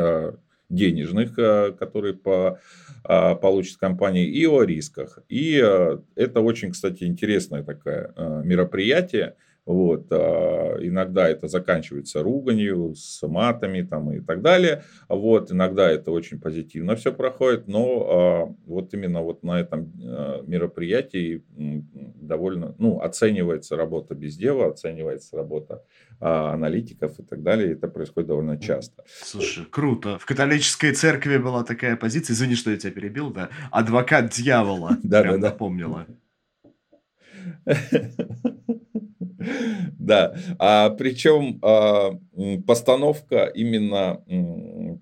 денежных, которые по, получит компания, и о рисках. И это очень, кстати, интересное такое мероприятие, вот, а, иногда это заканчивается руганью, с матами там, и так далее. Вот, иногда это очень позитивно все проходит, но а, вот именно вот на этом а, мероприятии довольно, ну, оценивается работа без дела, оценивается работа аналитиков и так далее. Это происходит довольно часто. Слушай, круто. В католической церкви была такая позиция, извини, что я тебя перебил, да, адвокат дьявола, да, прям да, напомнила. Да, а, причем а, постановка именно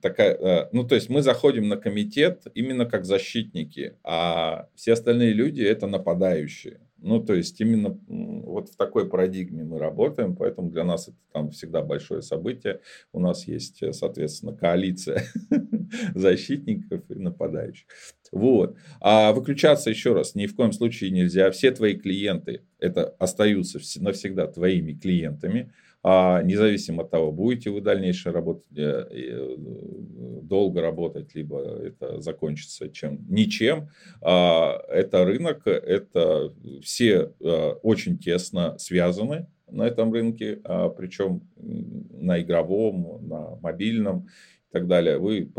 такая, а, ну то есть мы заходим на комитет именно как защитники, а все остальные люди это нападающие. Ну, то есть именно вот в такой парадигме мы работаем, поэтому для нас это там всегда большое событие. У нас есть, соответственно, коалиция защитников и нападающих. Вот. А выключаться еще раз ни в коем случае нельзя. Все твои клиенты это остаются навсегда твоими клиентами а независимо от того, будете вы дальнейше работать, э, э, долго работать, либо это закончится чем ничем, а это рынок, это все э, очень тесно связаны на этом рынке, а причем на игровом, на мобильном и так далее. Вы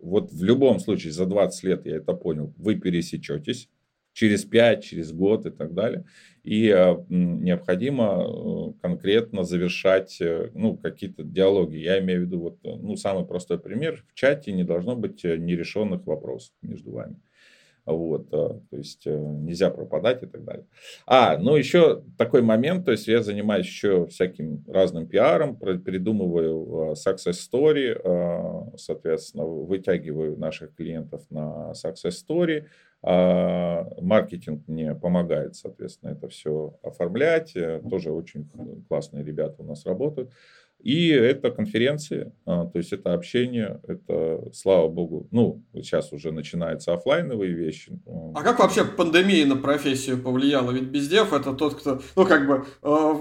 вот в любом случае за 20 лет, я это понял, вы пересечетесь через 5, через год и так далее. И э, необходимо э, конкретно завершать э, ну, какие-то диалоги. Я имею в виду вот, ну, самый простой пример. В чате не должно быть нерешенных вопросов между вами. Вот, то есть нельзя пропадать и так далее. А, ну еще такой момент, то есть я занимаюсь еще всяким разным пиаром, придумываю success story, соответственно, вытягиваю наших клиентов на success story, а маркетинг мне помогает, соответственно, это все оформлять. Э, тоже очень классные ребята у нас работают. И это конференции, а, то есть это общение, это, слава богу, ну, сейчас уже начинаются офлайновые вещи. А как вообще пандемия на профессию повлияла? Ведь бездев это тот, кто, ну, как бы, э,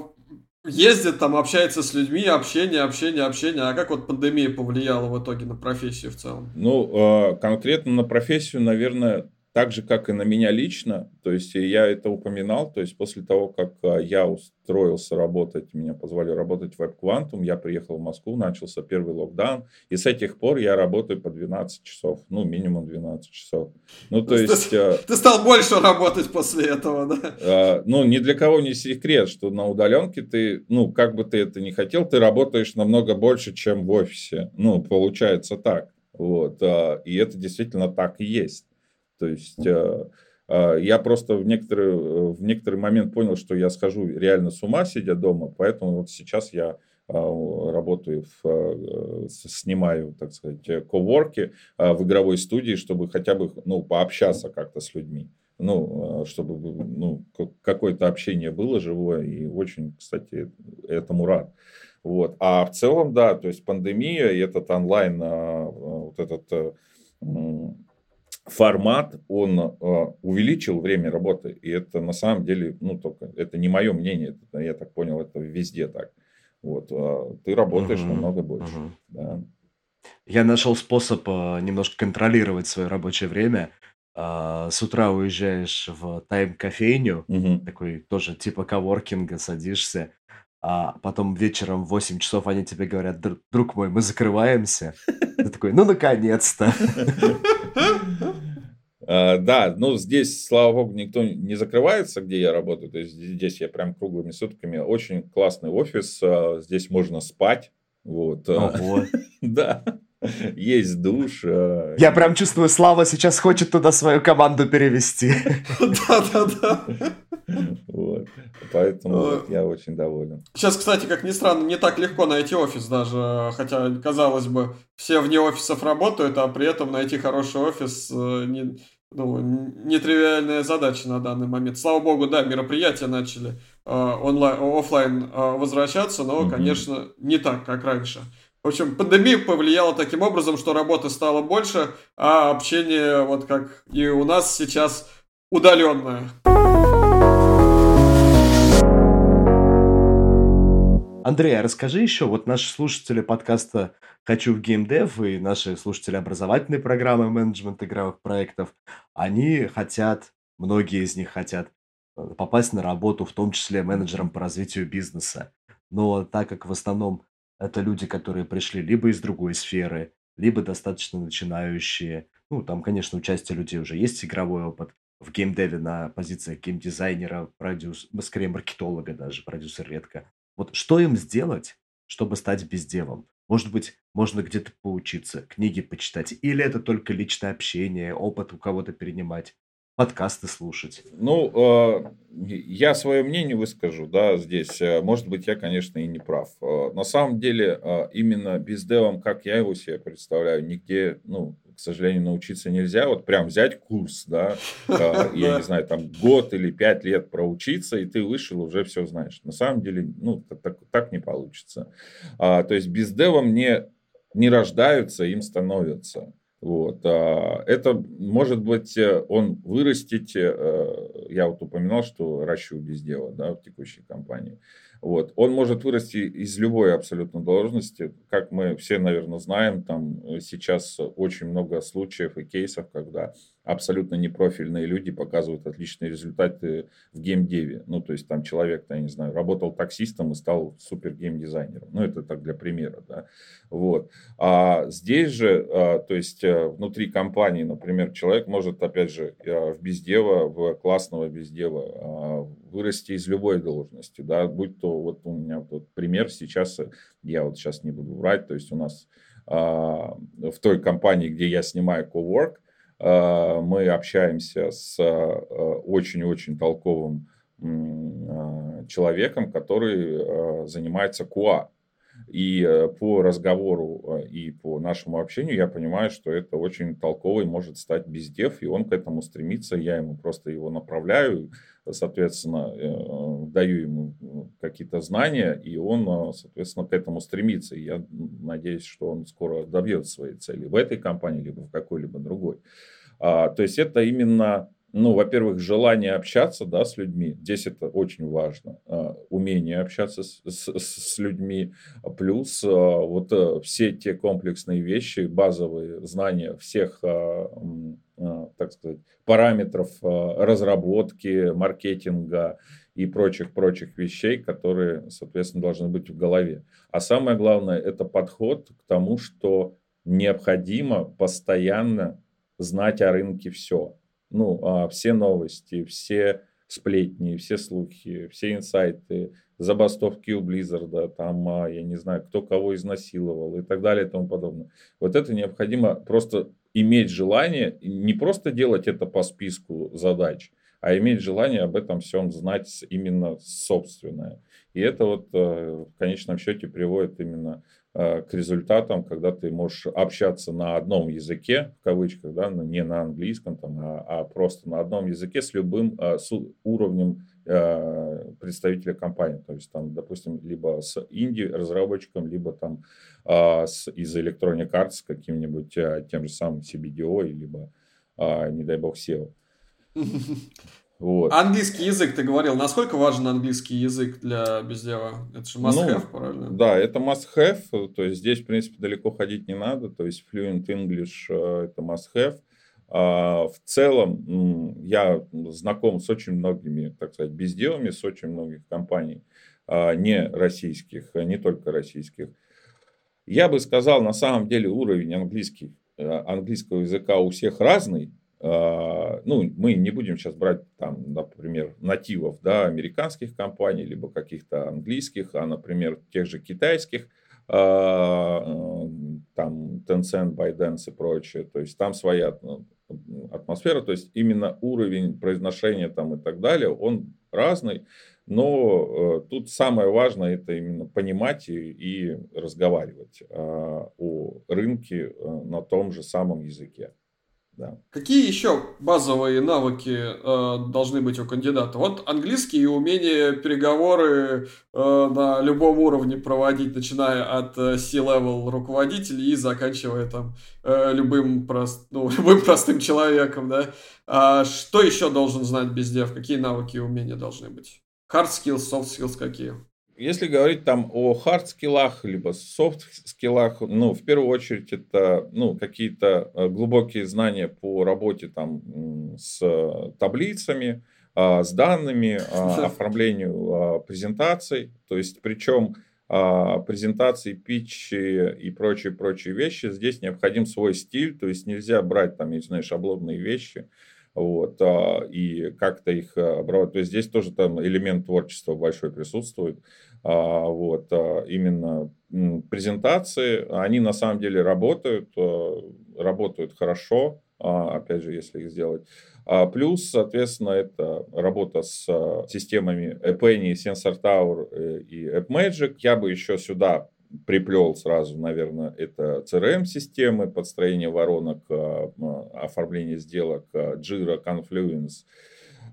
ездит там, общается с людьми, общение, общение, общение. А как вот пандемия повлияла в итоге на профессию в целом? Ну, конкретно на профессию, наверное, так же, как и на меня лично, то есть я это упоминал, то есть после того, как а, я устроился работать, меня позвали работать в WebQuantum, я приехал в Москву, начался первый локдаун, и с этих пор я работаю по 12 часов, ну, минимум 12 часов. Ну, то есть... Ты, ты стал больше работать после этого, да? А, ну, ни для кого не секрет, что на удаленке ты, ну, как бы ты это ни хотел, ты работаешь намного больше, чем в офисе. Ну, получается так. Вот. А, и это действительно так и есть. То есть э, э, я просто в некоторый, э, в некоторый момент понял, что я схожу реально с ума, сидя дома, поэтому вот сейчас я работаю, в, снимаю, так сказать, коворки в игровой студии, чтобы хотя бы ну, пообщаться как-то с людьми. Ну, чтобы ну, какое-то общение было живое, и очень, кстати, этому рад. Вот. А в целом, да, то есть пандемия и этот онлайн, вот этот формат, он э, увеличил время работы. И это на самом деле, ну, только это не мое мнение, это, я так понял, это везде так. Вот, э, ты работаешь угу, намного больше. Угу. Да. Я нашел способ э, немножко контролировать свое рабочее время. Э, с утра уезжаешь в тайм-кофейню, угу. такой тоже типа коворкинга, садишься, а потом вечером в 8 часов они тебе говорят, друг мой, мы закрываемся. Ты такой, ну, наконец-то. А, да, ну здесь, слава богу, никто не закрывается, где я работаю. То есть здесь я прям круглыми сутками. Очень классный офис. А, здесь можно спать. Вот. Ого. Да. Есть душ. Я прям чувствую, Слава сейчас хочет туда свою команду перевести. Да-да-да. Вот. Поэтому я очень доволен. Сейчас, кстати, как ни странно, не так легко найти офис даже, хотя, казалось бы, все вне офисов работают, а при этом найти хороший офис ну, нетривиальная задача на данный момент. Слава богу, да, мероприятия начали э, онлайн, офлайн э, возвращаться, но, mm-hmm. конечно, не так, как раньше. В общем, пандемия повлияла таким образом, что работы стало больше, а общение, вот как и у нас сейчас, удаленное. Андрей, а расскажи еще, вот наши слушатели подкаста «Хочу в геймдев» и наши слушатели образовательной программы менеджмент игровых проектов, они хотят, многие из них хотят э, попасть на работу, в том числе менеджером по развитию бизнеса. Но так как в основном это люди, которые пришли либо из другой сферы, либо достаточно начинающие, ну, там, конечно, участие людей уже есть игровой опыт, в геймдеве на позициях геймдизайнера, продюс... скорее маркетолога даже, продюсер редко. Вот что им сделать, чтобы стать бездевом? Может быть, можно где-то поучиться, книги почитать, или это только личное общение, опыт у кого-то перенимать, подкасты слушать? Ну, э, я свое мнение выскажу, да, здесь. Э, может быть, я, конечно, и не прав. Э, на самом деле, именно бездевом, как я его себе представляю, нигде, ну, к сожалению, научиться нельзя. Вот прям взять курс, да, я не знаю, там год или пять лет проучиться, и ты вышел, уже все знаешь. На самом деле, ну, так, так не получится. А, то есть без дева не, не рождаются, им становятся. Вот. А, это может быть э, он вырастить, э, я вот упоминал, что ращу без дела да, в текущей компании. Вот. Он может вырасти из любой абсолютно должности. Как мы все, наверное, знаем, там э, сейчас очень много случаев и кейсов, когда абсолютно непрофильные люди показывают отличные результаты в геймдеве. Ну, то есть там человек, я не знаю, работал таксистом и стал супер геймдизайнером. Ну, это так для примера, да. Вот. А здесь же, а, то есть э, внутри компании, например, человек может, опять же, э, в бездева, в классного бездева а, вырасти из любой должности, да, будь то вот у меня вот пример сейчас, я вот сейчас не буду врать, то есть у нас а, в той компании, где я снимаю cowork, мы общаемся с а, очень-очень толковым а, человеком, который занимается QA. И э, по разговору э, и по нашему общению я понимаю, что это очень толковый может стать бездев, и он к этому стремится. Я ему просто его направляю, соответственно, э, даю ему какие-то знания, и он, соответственно, к этому стремится. И я надеюсь, что он скоро добьется своей цели в этой компании, либо в какой-либо другой. А, то есть это именно ну, во-первых, желание общаться, да, с людьми. Здесь это очень важно. А, умение общаться с, с, с людьми. Плюс а, вот э, все те комплексные вещи, базовые знания всех, а, так сказать, параметров разработки, маркетинга и прочих-прочих вещей, которые, соответственно, должны быть в голове. А самое главное, это подход к тому, что необходимо постоянно знать о рынке все ну, а, все новости, все сплетни, все слухи, все инсайты, забастовки у Близзарда, там, а, я не знаю, кто кого изнасиловал и так далее и тому подобное. Вот это необходимо просто иметь желание, не просто делать это по списку задач, а иметь желание об этом всем знать именно собственное. И это вот э, в конечном счете приводит именно к результатам, когда ты можешь общаться на одном языке, в кавычках, да, не на английском, там, а, а просто на одном языке с любым а, с уровнем а, представителя компании. То есть, там, допустим, либо с инди-разработчиком, либо там а, с, из Electronic Arts каким-нибудь тем же самым CBDO, либо, а, не дай бог, SEO. Вот. Английский язык, ты говорил, насколько важен английский язык для бездела? Это же must-have, ну, правильно? Да, это must-have, то есть здесь, в принципе, далеко ходить не надо, то есть fluent English э, это must-have. А в целом я знаком с очень многими, так сказать, безделами, с очень многих компаний, а, не российских, а не только российских. Я бы сказал, на самом деле уровень английский, э, английского языка у всех разный, ну, мы не будем сейчас брать там, например, нативов, да, американских компаний, либо каких-то английских, а, например, тех же китайских, а, там Tencent, ByteDance и прочее, то есть там своя атмосфера, то есть именно уровень произношения там и так далее, он разный, но э, тут самое важное это именно понимать и, и разговаривать о рынке э, на том же самом языке. Да. Какие еще базовые навыки э, должны быть у кандидата? Вот английский и умение переговоры э, на любом уровне проводить, начиная от э, C-level руководителей и заканчивая там э, любым, прост, ну, любым простым человеком, да? А что еще должен знать бездев? Какие навыки и умения должны быть? Hard skills, soft skills какие? Если говорить там о хард-скиллах, либо софт-скиллах, ну, в первую очередь, это, ну, какие-то э, глубокие знания по работе там с таблицами, а, с данными, а, оформлению а, презентаций, то есть, причем презентации, питчи и прочие-прочие вещи, здесь необходим свой стиль, то есть нельзя брать там, не знаю, шаблонные вещи, вот, и как-то их обрабатывать. То есть здесь тоже там элемент творчества большой присутствует. А, вот, а, именно презентации, они на самом деле работают, а, работают хорошо, опять же, если их сделать. Плюс, соответственно, это работа с системами AppAny, Sensor Tower э, и AppMagic. Я бы еще сюда приплел сразу, наверное, это CRM-системы, подстроение воронок, оформление сделок, Jira, Confluence,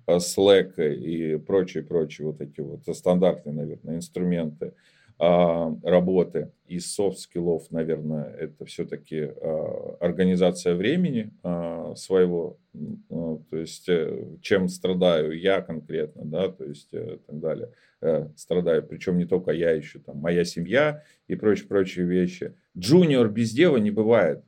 Slack и прочие-прочие вот эти вот стандартные, наверное, инструменты а, работы из soft skill ов, наверное, это все-таки а, организация времени а, своего, то есть э, чем страдаю я конкретно, да, то есть и э, так далее, э, страдаю, причем не только я, еще там моя семья и прочие-прочие вещи. Junior биздева не бывает.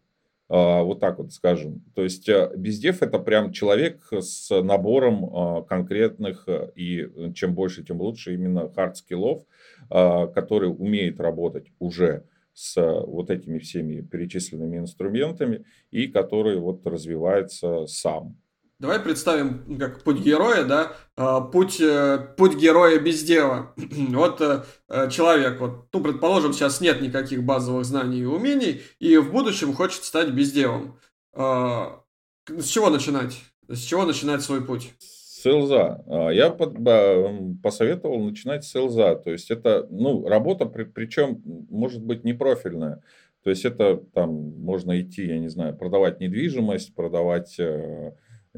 А, вот так вот скажем. То есть э, биздев это прям человек с набором а, конкретных, э, и чем больше, тем лучше именно hard skill ов, а, который умеет работать уже с вот этими всеми перечисленными инструментами и который вот развивается сам. Давай представим как путь героя, да, а, путь, э, путь героя биздева. вот э, э, человек, вот, ну, предположим, сейчас нет никаких базовых знаний и умений, и в будущем хочет стать биздевом. А, с чего начинать? С чего начинать свой путь? Селза. А, я посоветовал начинать с селза. То есть это ну, работа, при, причем может быть не профильная. То есть это там можно идти, я не знаю, продавать недвижимость, продавать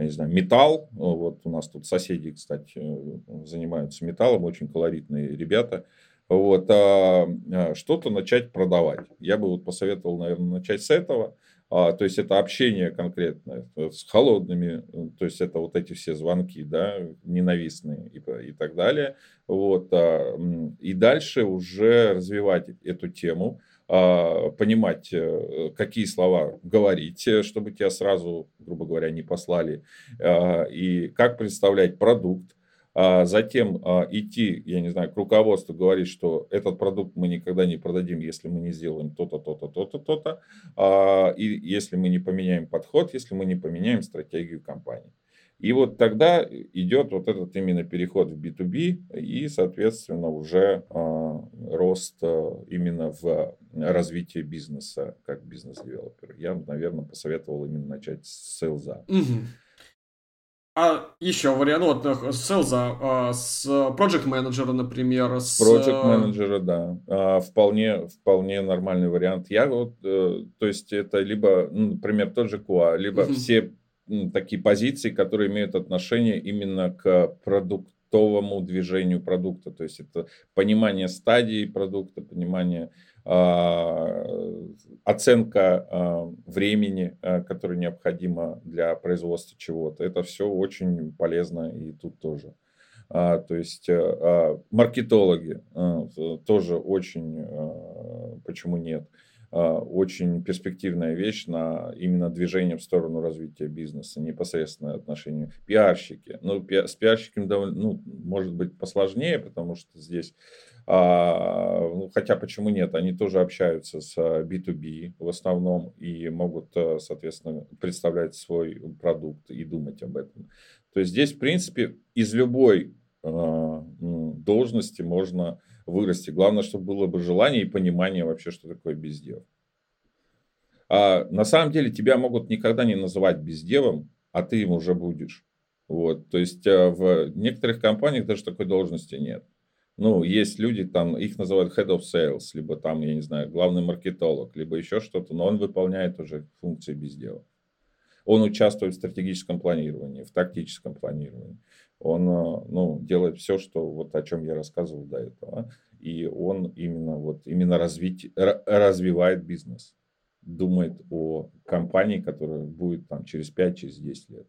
я не знаю, металл. Вот у нас тут соседи, кстати, э, занимаются металлом, очень колоритные ребята. Вот, а, а что-то начать продавать. Я бы вот посоветовал, наверное, начать с этого. А, то есть это общение конкретное с холодными, то есть это вот эти все звонки, да, ненавистные и, и так далее. Вот, а, и дальше уже развивать эту тему, понимать, э, какие слова говорить, э, чтобы тебя сразу, грубо говоря, не послали, а, и как представлять продукт, а затем а, идти, я не знаю, к руководству говорить, что этот продукт мы никогда не продадим, если мы не сделаем то-то, то-то, то-то, то-то, а, и если мы не поменяем подход, если мы не поменяем стратегию компании. И вот тогда идет вот этот именно переход в B2B и, соответственно, уже рост именно в развитии бизнеса как бизнес-девелопер. Я, наверное, посоветовал именно начать с селза. Угу. А еще вариант, ну, вот селза, а, с project менеджера, например, с... Project менеджера, да, а, вполне, вполне нормальный вариант. Я вот, э, то есть это либо, ну, например, тот же QA, либо uh все такие позиции, которые имеют отношение именно к продуктовому движению продукта, то есть это понимание стадии продукта, понимание а, оценка а, времени, а, которое необходимо для производства чего-то. Это все очень полезно и тут тоже. То есть маркетологи тоже очень, почему нет, очень перспективная вещь на именно движение в сторону развития бизнеса, непосредственное отношение. Пиарщики. Ну, с пиарщиками довольно, ну, может быть посложнее, потому что здесь а, ну, хотя почему нет, они тоже общаются с B2B в основном и могут, э, соответственно, представлять свой продукт и думать об этом. То есть здесь, в принципе, из любой а, должности можно вырасти. Главное, чтобы было бы желание и понимание вообще, что такое бездев. А на самом деле тебя могут никогда не называть бездевом, а ты им уже будешь. Вот. То есть э, в некоторых компаниях даже такой должности нет. Ну, есть люди, там, их называют head of sales, либо там, я не знаю, главный маркетолог, либо еще что-то, но он выполняет уже функции без дела. Он участвует в стратегическом планировании, в тактическом планировании. Он э, ну, делает все, что вот о чем я рассказывал до этого. И он именно, вот, именно развить, развивает бизнес. Думает о компании, которая будет там через 5-10 через лет.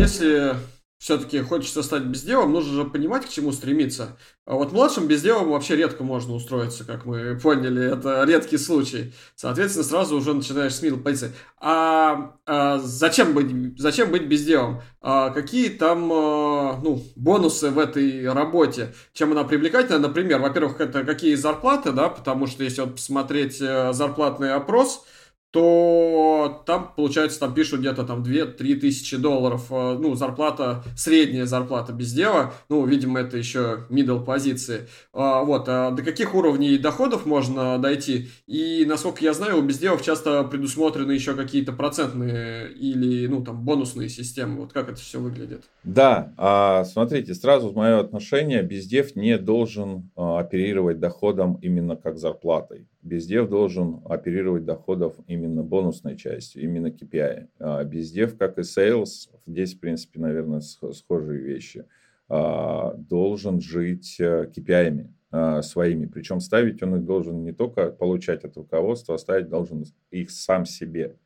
если все-таки хочется стать безделом, нужно же понимать, к чему стремиться. А вот младшим безделом вообще редко можно устроиться, как мы поняли, это редкий случай. Соответственно, сразу уже начинаешь с middle позиции. А, а зачем быть, зачем быть безделом? А какие там а, ну, бонусы в этой работе? Чем она привлекательна? Например, во-первых, это какие зарплаты, да, потому что если вот посмотреть э, зарплатный опрос, то там, получается, там пишут где-то там 2-3 тысячи долларов, э, ну, зарплата, средняя зарплата без дела, ну, видимо, это еще middle позиции. А, вот, а до каких уровней доходов можно дойти? И, насколько я знаю, у безделов часто предусмотрены еще какие-то процентные или, ну, там, бонусные системы. Вот как это все выглядит? Да, а, смотрите, сразу мое отношение, бездев не должен а, оперировать доходом именно как зарплатой. Бездев должен оперировать доходов именно бонусной частью, именно KPI. А бездев, как и sales, здесь, в принципе, наверное, схожие вещи, а, должен жить KPI а, своими. Причем ставить он их должен не только получать от руководства, а ставить должен их сам себе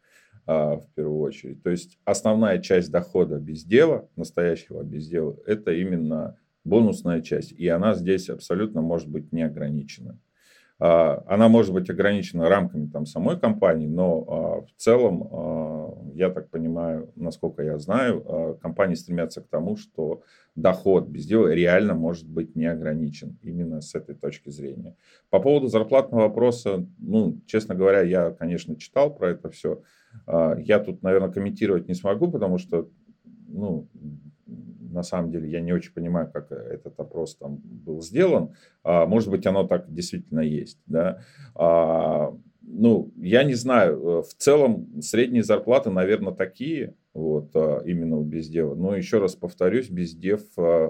в первую очередь. То есть основная часть дохода бездева, настоящего бездева, это именно бонусная часть. И она здесь абсолютно может быть не ограничена. А, она может быть ограничена рамками там, самой компании, но а, в целом, а, я так понимаю, насколько я знаю, компании стремятся к тому, что доход без дела реально может быть не ограничен именно с этой точки зрения. По поводу зарплатного вопроса, ну, честно говоря, я, конечно, читал про это все. Я тут, наверное, комментировать не смогу, потому что ну, на самом деле я не очень понимаю, как этот опрос там был сделан. А, может быть, оно так действительно есть. Да? А, ну, я не знаю, в целом средние зарплаты, наверное, такие, вот, именно у бездева. Но еще раз повторюсь, бездев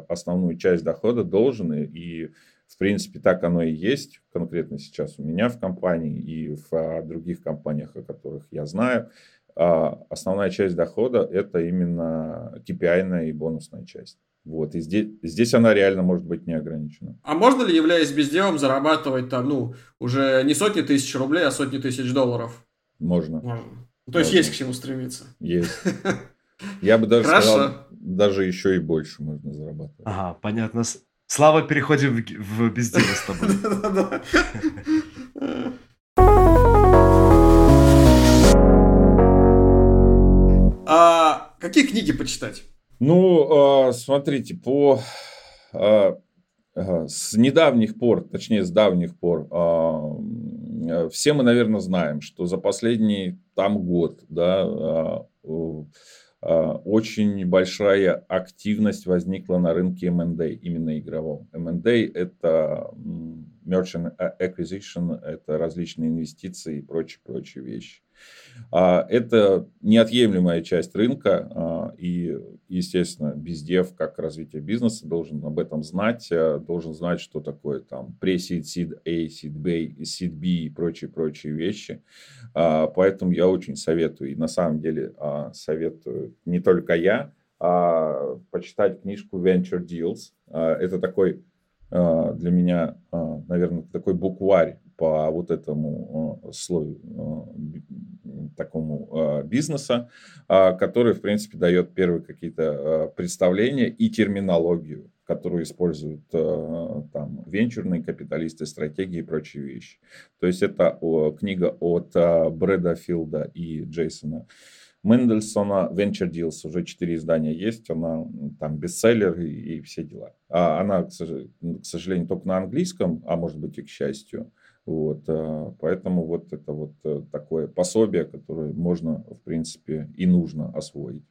основную часть дохода должен, и в принципе, так оно и есть конкретно сейчас у меня в компании и в других компаниях, о которых я знаю. А основная часть дохода – это именно KPI и бонусная часть. Вот, и здесь, здесь она реально может быть не ограничена. А можно ли, являясь безделом, зарабатывать там, ну, уже не сотни тысяч рублей, а сотни тысяч долларов? Можно. Можно. То есть есть к чему стремиться. Есть. Я бы даже Хорошо. сказал, даже еще и больше можно зарабатывать. Ага, понятно. Слава, переходим в, в бездело с тобой. какие книги почитать? Ну, а, смотрите, по а, с недавних пор, точнее с давних пор, а, все мы, наверное, знаем, что за последний там год, да, очень большая активность возникла на рынке M&A, именно игровом. M&A – это merchant acquisition, это различные инвестиции и прочие-прочие вещи. А, это неотъемлемая часть рынка, а, и, естественно, бездев, как развитие бизнеса, должен об этом знать, а, должен знать, что такое там pre-seed, seed A, seed B, seed B и прочие-прочие вещи. Поэтому я очень советую, и на самом деле советую не только я, а почитать книжку Venture Deals. Это такой для меня, наверное, такой букварь по вот этому слою такому а, бизнеса, а, который, в принципе, дает первые какие-то представления и терминологию, которую используют там венчурные капиталисты, стратегии и прочие вещи. То есть это книга от Брэда Филда и Джейсона Мендельсона Venture Deals. Уже четыре издания есть, она там бестселлер и, и все дела. А она, к сожалению, только на английском, а может быть и к счастью. Вот, э, поэтому вот это вот э, такое пособие, которое можно, в принципе, и нужно освоить.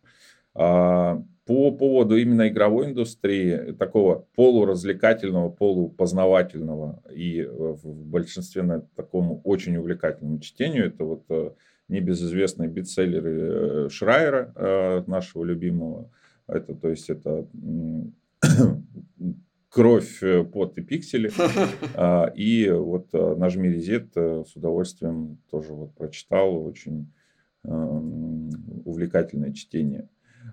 А по поводу именно игровой индустрии, такого полуразвлекательного, полупознавательного и э, в большинстве на такому очень увлекательному чтению, это вот небезызвестные бестселлеры Шрайера, нашего любимого. Это, то есть, это кровь, э, пот и пиксели. А, и вот э, нажми резет э, с удовольствием тоже вот прочитал. Очень увлекательное чтение.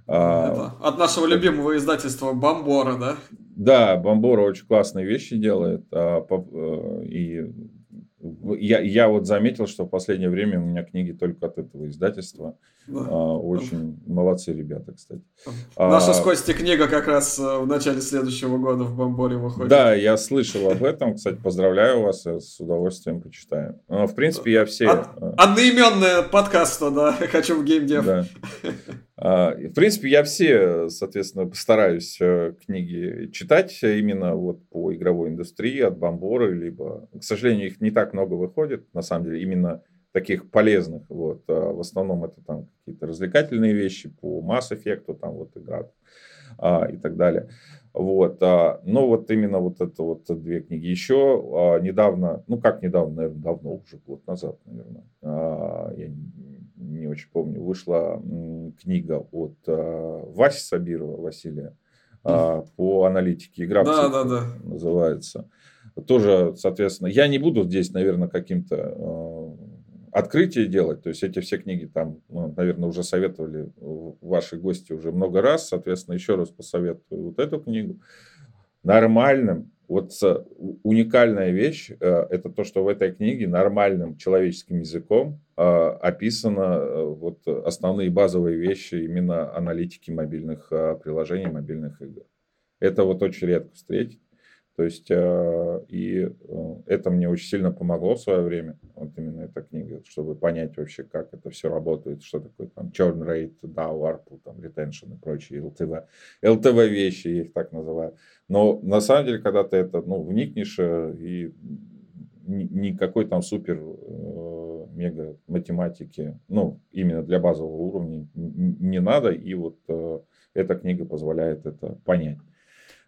А, Это от нашего любимого издательства Бомбора, да? Да, Бомбора очень классные вещи делает. А, и я, я вот заметил, что в последнее время у меня книги только от этого издательства. Да. А, очень молодцы ребята, кстати. Наша а, с Костей книга как раз э, в начале следующего года в Бомборе выходит. Да, я слышал об этом. Кстати, поздравляю вас, я с удовольствием почитаю. Но, в принципе, я все... Од... Э, одноименное подкаста, да, хочу в геймдев. Да. А, в принципе, я все, соответственно, постараюсь э, книги читать именно вот по игровой индустрии от Бомбора, либо, к сожалению, их не так много выходит, на самом деле, именно таких полезных. Вот. А в основном это там какие-то развлекательные вещи по Mass Effect, там вот игра а, и так далее. Вот, но вот именно вот это вот две книги. Еще недавно, ну как недавно, наверное, давно, уже год назад, наверное, я не, очень помню, вышла книга от а, Васи Сабирова, Василия, а, по аналитике. Игра да, да, да. называется. Тоже, соответственно, я не буду здесь, наверное, каким-то а, открытие делать. То есть эти все книги там, ну, наверное, уже советовали ваши гости уже много раз. Соответственно, еще раз посоветую вот эту книгу. Нормальным, вот уникальная вещь, э, это то, что в этой книге нормальным человеческим языком э, описано э, вот основные базовые вещи именно аналитики мобильных приложений, мобильных игр. Это вот очень редко встретить. То есть, э, и э, это мне очень сильно помогло в свое время, эта книга, чтобы понять вообще, как это все работает, что такое там churn rate, DAO, ARPU, там, retention и прочие LTV. LTV вещи, я их так называю. Но на самом деле, когда ты это, ну, вникнешь э, и никакой там супер мега математики, ну, именно для базового уровня не надо, и вот эта книга позволяет это понять.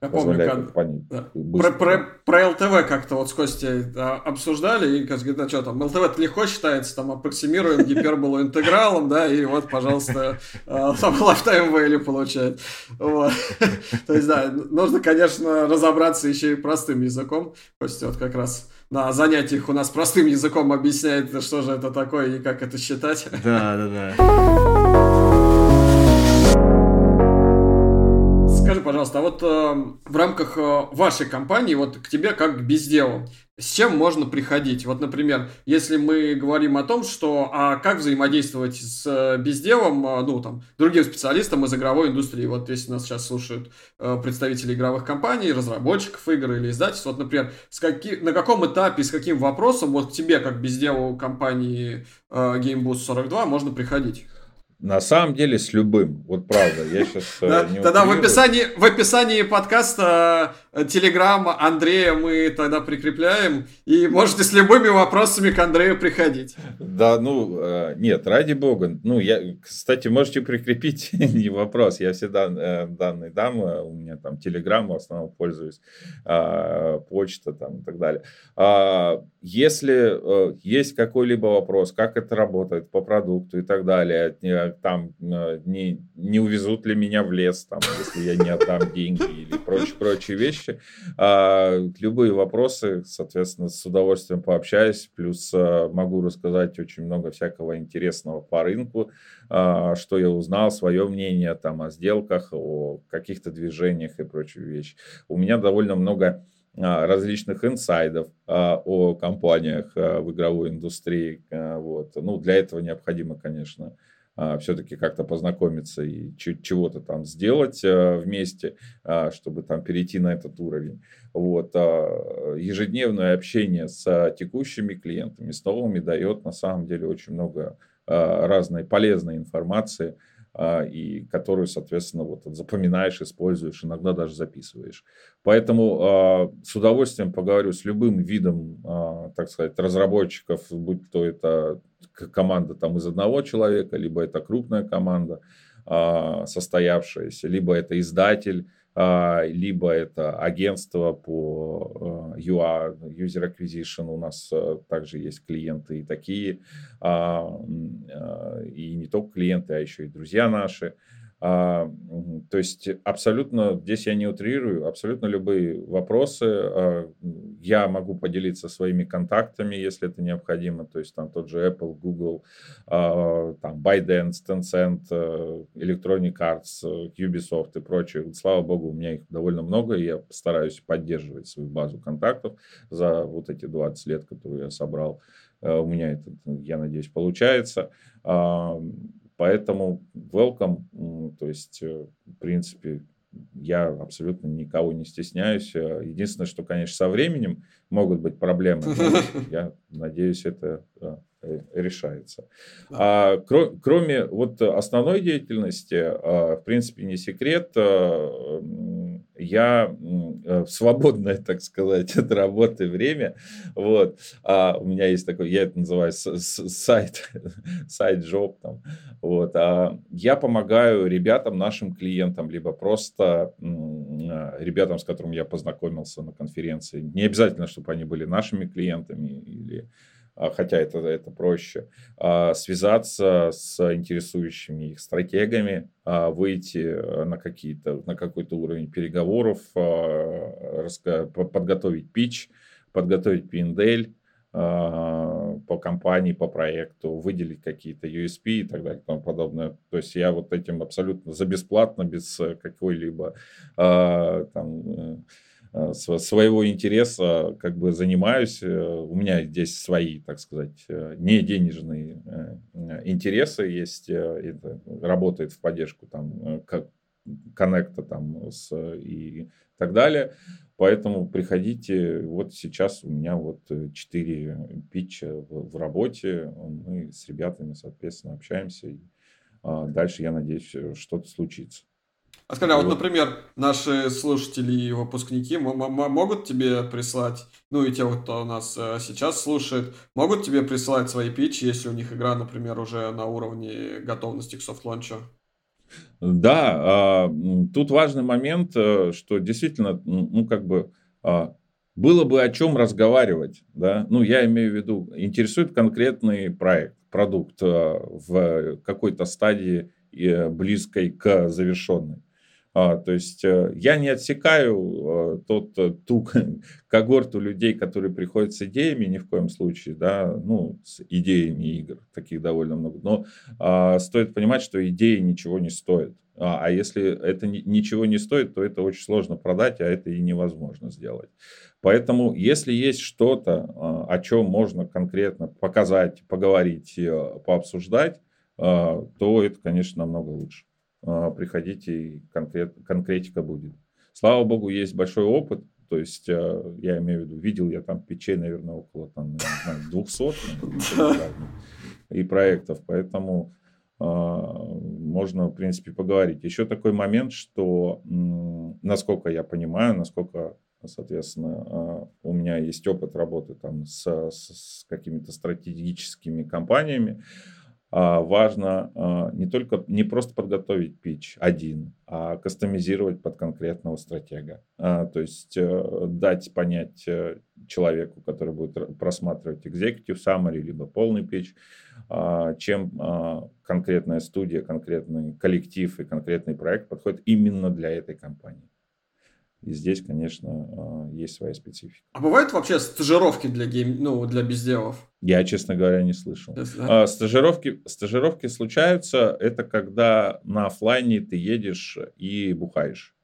Я помню, как... понять. Да. Про, про, про ЛТВ как-то вот с Костей да, обсуждали, и Костя говорит, а что там, ЛТВ легко считается, там аппроксимируем гиперболу интегралом, да, и вот, пожалуйста, а, там lifetime value получает. Вот. То есть, да, нужно, конечно, разобраться еще и простым языком. Костя вот как раз на занятиях у нас простым языком объясняет, что же это такое и как это считать. Да, да, да. пожалуйста, а вот э, в рамках э, вашей компании, вот к тебе как к безделу, с чем можно приходить? Вот, например, если мы говорим о том, что а как взаимодействовать с э, безделом, э, ну, там, другим специалистам из игровой индустрии, вот если нас сейчас слушают э, представители игровых компаний, разработчиков игр или издательств, вот, например, с каки, на каком этапе, с каким вопросом вот к тебе, как безделу компании э, GameBoost 42, можно приходить? На самом деле с любым, вот правда, я сейчас да, не Тогда в описании, в описании подкаста э, Андрея мы тогда прикрепляем, и можете с любыми вопросами к Андрею приходить. Да, ну, э, нет, ради бога. Ну, я, кстати, можете прикрепить, не вопрос, я всегда э, данные дам, у меня там Телеграм в основном пользуюсь, а, почта там и так далее. А, если есть какой-либо вопрос, как это работает по продукту и так далее, там э, не, не увезут ли меня в лес, там, если я не отдам деньги или прочие-прочие вещи. А, любые вопросы, соответственно, с удовольствием пообщаюсь, плюс а, могу рассказать очень много всякого интересного по рынку, а, что я узнал, свое мнение там о сделках, о каких-то движениях и прочие вещи. У меня довольно много различных инсайдов о компаниях в игровой индустрии. Вот. Ну, для этого необходимо, конечно, а, все-таки как-то познакомиться и чего-то там сделать а, вместе, а, чтобы там перейти на этот уровень. Вот. Ежедневное общение с текущими клиентами, с новыми дает на самом деле очень много разной полезной информации, и которую, соответственно, вот запоминаешь, используешь, иногда даже записываешь. Поэтому с удовольствием поговорю с любым видом, так сказать, разработчиков, будь то это команда там из одного человека, либо это крупная команда а, состоявшаяся, либо это издатель, а, либо это агентство по UA, а, User Acquisition, у нас также есть клиенты и такие, и не только клиенты, а еще и друзья наши. А, то есть абсолютно, здесь я не утрирую, абсолютно любые вопросы а, я могу поделиться своими контактами, если это необходимо. То есть там тот же Apple, Google, а, там ByteDance, Tencent, Electronic Arts, Ubisoft и прочее. Слава богу, у меня их довольно много, и я постараюсь поддерживать свою базу контактов за вот эти 20 лет, которые я собрал. У меня это, я надеюсь, получается. Поэтому welcome, то есть, э, в принципе, я абсолютно никого не стесняюсь. Э, единственное, что, конечно, со временем могут быть проблемы. Я надеюсь, это э, решается. А, кроме вот основной деятельности, в принципе, не секрет, я в свободное, так сказать, от работы время, вот, а у меня есть такой, я это называю сайт, сайт-жоп там, вот, а я помогаю ребятам, нашим клиентам, либо просто а, ребятам, с которыми я познакомился на конференции, не обязательно, чтобы они были нашими клиентами или хотя это, это проще, а, связаться с интересующими их стратегами, а, выйти э, на, какие-то, на какой-то уровень переговоров, подготовить пич, подготовить пиндель по компании, по проекту, выделить какие-то USP и так далее и тому подобное. То есть я вот этим абсолютно за бесплатно, без какой-либо там э, Э, своего интереса как бы занимаюсь. Э, у меня здесь свои, так сказать, э, не денежные интересы есть. Это работает в поддержку там как коннекта там с, и так далее. Поэтому приходите. Вот сейчас у меня вот 4 питча в, в работе. Мы с ребятами, соответственно, общаемся. А, дальше, я надеюсь, что-то случится. А скажи, а вот, например, наши слушатели и выпускники могут тебе прислать, ну и те, кто нас э, сейчас слушает, могут тебе присылать свои питчи, если у них игра, например, уже на уровне готовности к софт-лончу? Да, а, тут важный момент, э, что действительно, ну, как бы, а, было бы о чем разговаривать, да, ну, я имею в виду, интересует конкретный проект, продукт э, в какой-то стадии близкой к завершенной. А, то есть э, я не отсекаю э, тот, э, ту когорту людей, которые приходят с идеями, ни в коем случае, да, ну, с идеями игр, таких довольно много. Но а, стоит понимать, что идеи ничего не стоят. А, а если это ни, ничего не стоит, то это очень сложно продать, а это и невозможно сделать. Поэтому, если есть что-то, а, о чем можно конкретно показать, поговорить, пообсуждать, то это, конечно, намного лучше. А, приходите, и конкрет, конкретика будет. Слава богу, есть большой опыт, то есть, а, я имею в виду, видел я там печей, наверное, около там, знаю, 200 и проектов, поэтому а, можно, в принципе, поговорить. Еще такой момент, что, насколько я понимаю, насколько, соответственно, у меня есть опыт работы там с, с какими-то стратегическими компаниями, важно а, не только не просто подготовить пич один, а кастомизировать под конкретного стратега. А, то есть э, дать понять э, человеку, который будет просматривать executive summary, либо полный пич, чем конкретная студия, конкретный коллектив и конкретный проект подходит именно для этой компании. И здесь, конечно, а, есть своя специфика. А бывают вообще стажировки для гейм, ну, для безделов? Я, честно говоря, не слышал. Да. А, стажировки, стажировки случаются, это когда на офлайне ты едешь и бухаешь.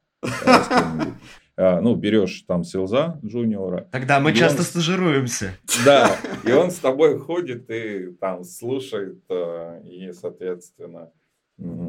А, ну, берешь там селза джуниора. Тогда мы часто он... стажируемся. Да, и он с тобой ходит и там слушает, и, соответственно, Э,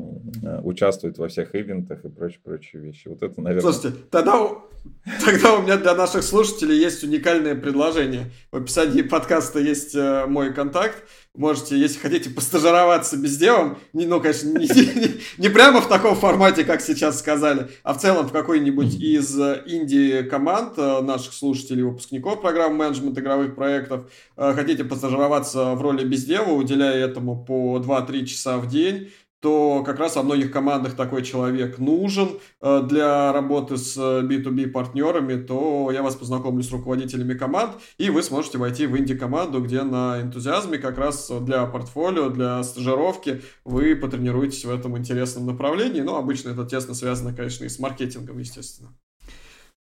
участвует во всех ивентах и прочие-прочие вещи. Вот это, наверное... Слушайте, тогда, тогда у меня для наших слушателей есть уникальное предложение. В описании подкаста есть э, мой контакт. Можете, если хотите, постажироваться безделом, не, ну, конечно, не, не, не прямо в таком формате, как сейчас сказали, а в целом в какой-нибудь из э, инди-команд наших слушателей, выпускников программы менеджмент игровых проектов, хотите постажироваться в роли бездева, уделяя этому по 2-3 часа в день, то как раз во многих командах такой человек нужен э, для работы с B2B э, партнерами, то я вас познакомлю с руководителями команд, и вы сможете войти в инди-команду, где на энтузиазме как раз для портфолио, для стажировки вы потренируетесь в этом интересном направлении. Ну, обычно это тесно связано, конечно, и с маркетингом, естественно.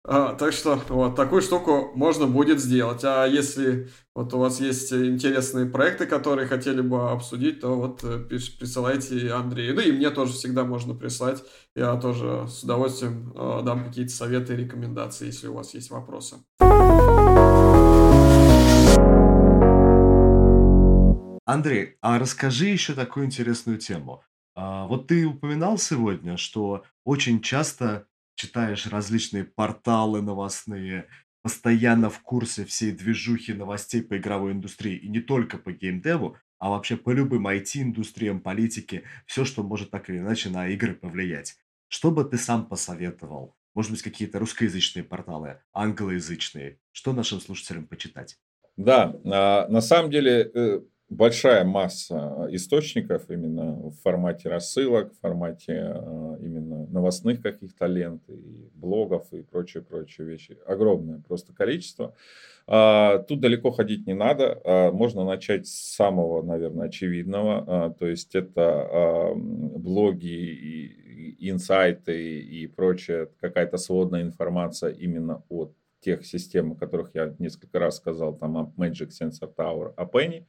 А, так что вот такую штуку можно будет сделать. А если вот у вас есть интересные проекты, которые хотели бы обсудить, то вот э, присылайте Андрею. Ну и мне тоже всегда можно прислать. Я тоже с удовольствием э, дам какие-то советы и рекомендации, если у вас есть вопросы. Андрей, а расскажи еще такую интересную тему. А, вот ты упоминал сегодня, что очень часто читаешь различные порталы новостные, постоянно в курсе всей движухи новостей по игровой индустрии, и не только по геймдеву, а вообще по любым IT-индустриям, политике, все, что может так или иначе на игры повлиять. Что бы ты сам посоветовал? Может быть, какие-то русскоязычные порталы, англоязычные? Что нашим слушателям почитать? Да, а, на самом деле э, большая масса источников именно в формате рассылок, в формате э, именно новостных каких-то лент и блогов и прочие-прочие вещи. Огромное просто количество. А, тут далеко ходить не надо. А, можно начать с самого, наверное, очевидного. А, то есть это блоги и инсайты и прочая какая-то сводная информация именно от тех систем, о которых я несколько раз сказал, там Magic Sensor Tower, Penny. А,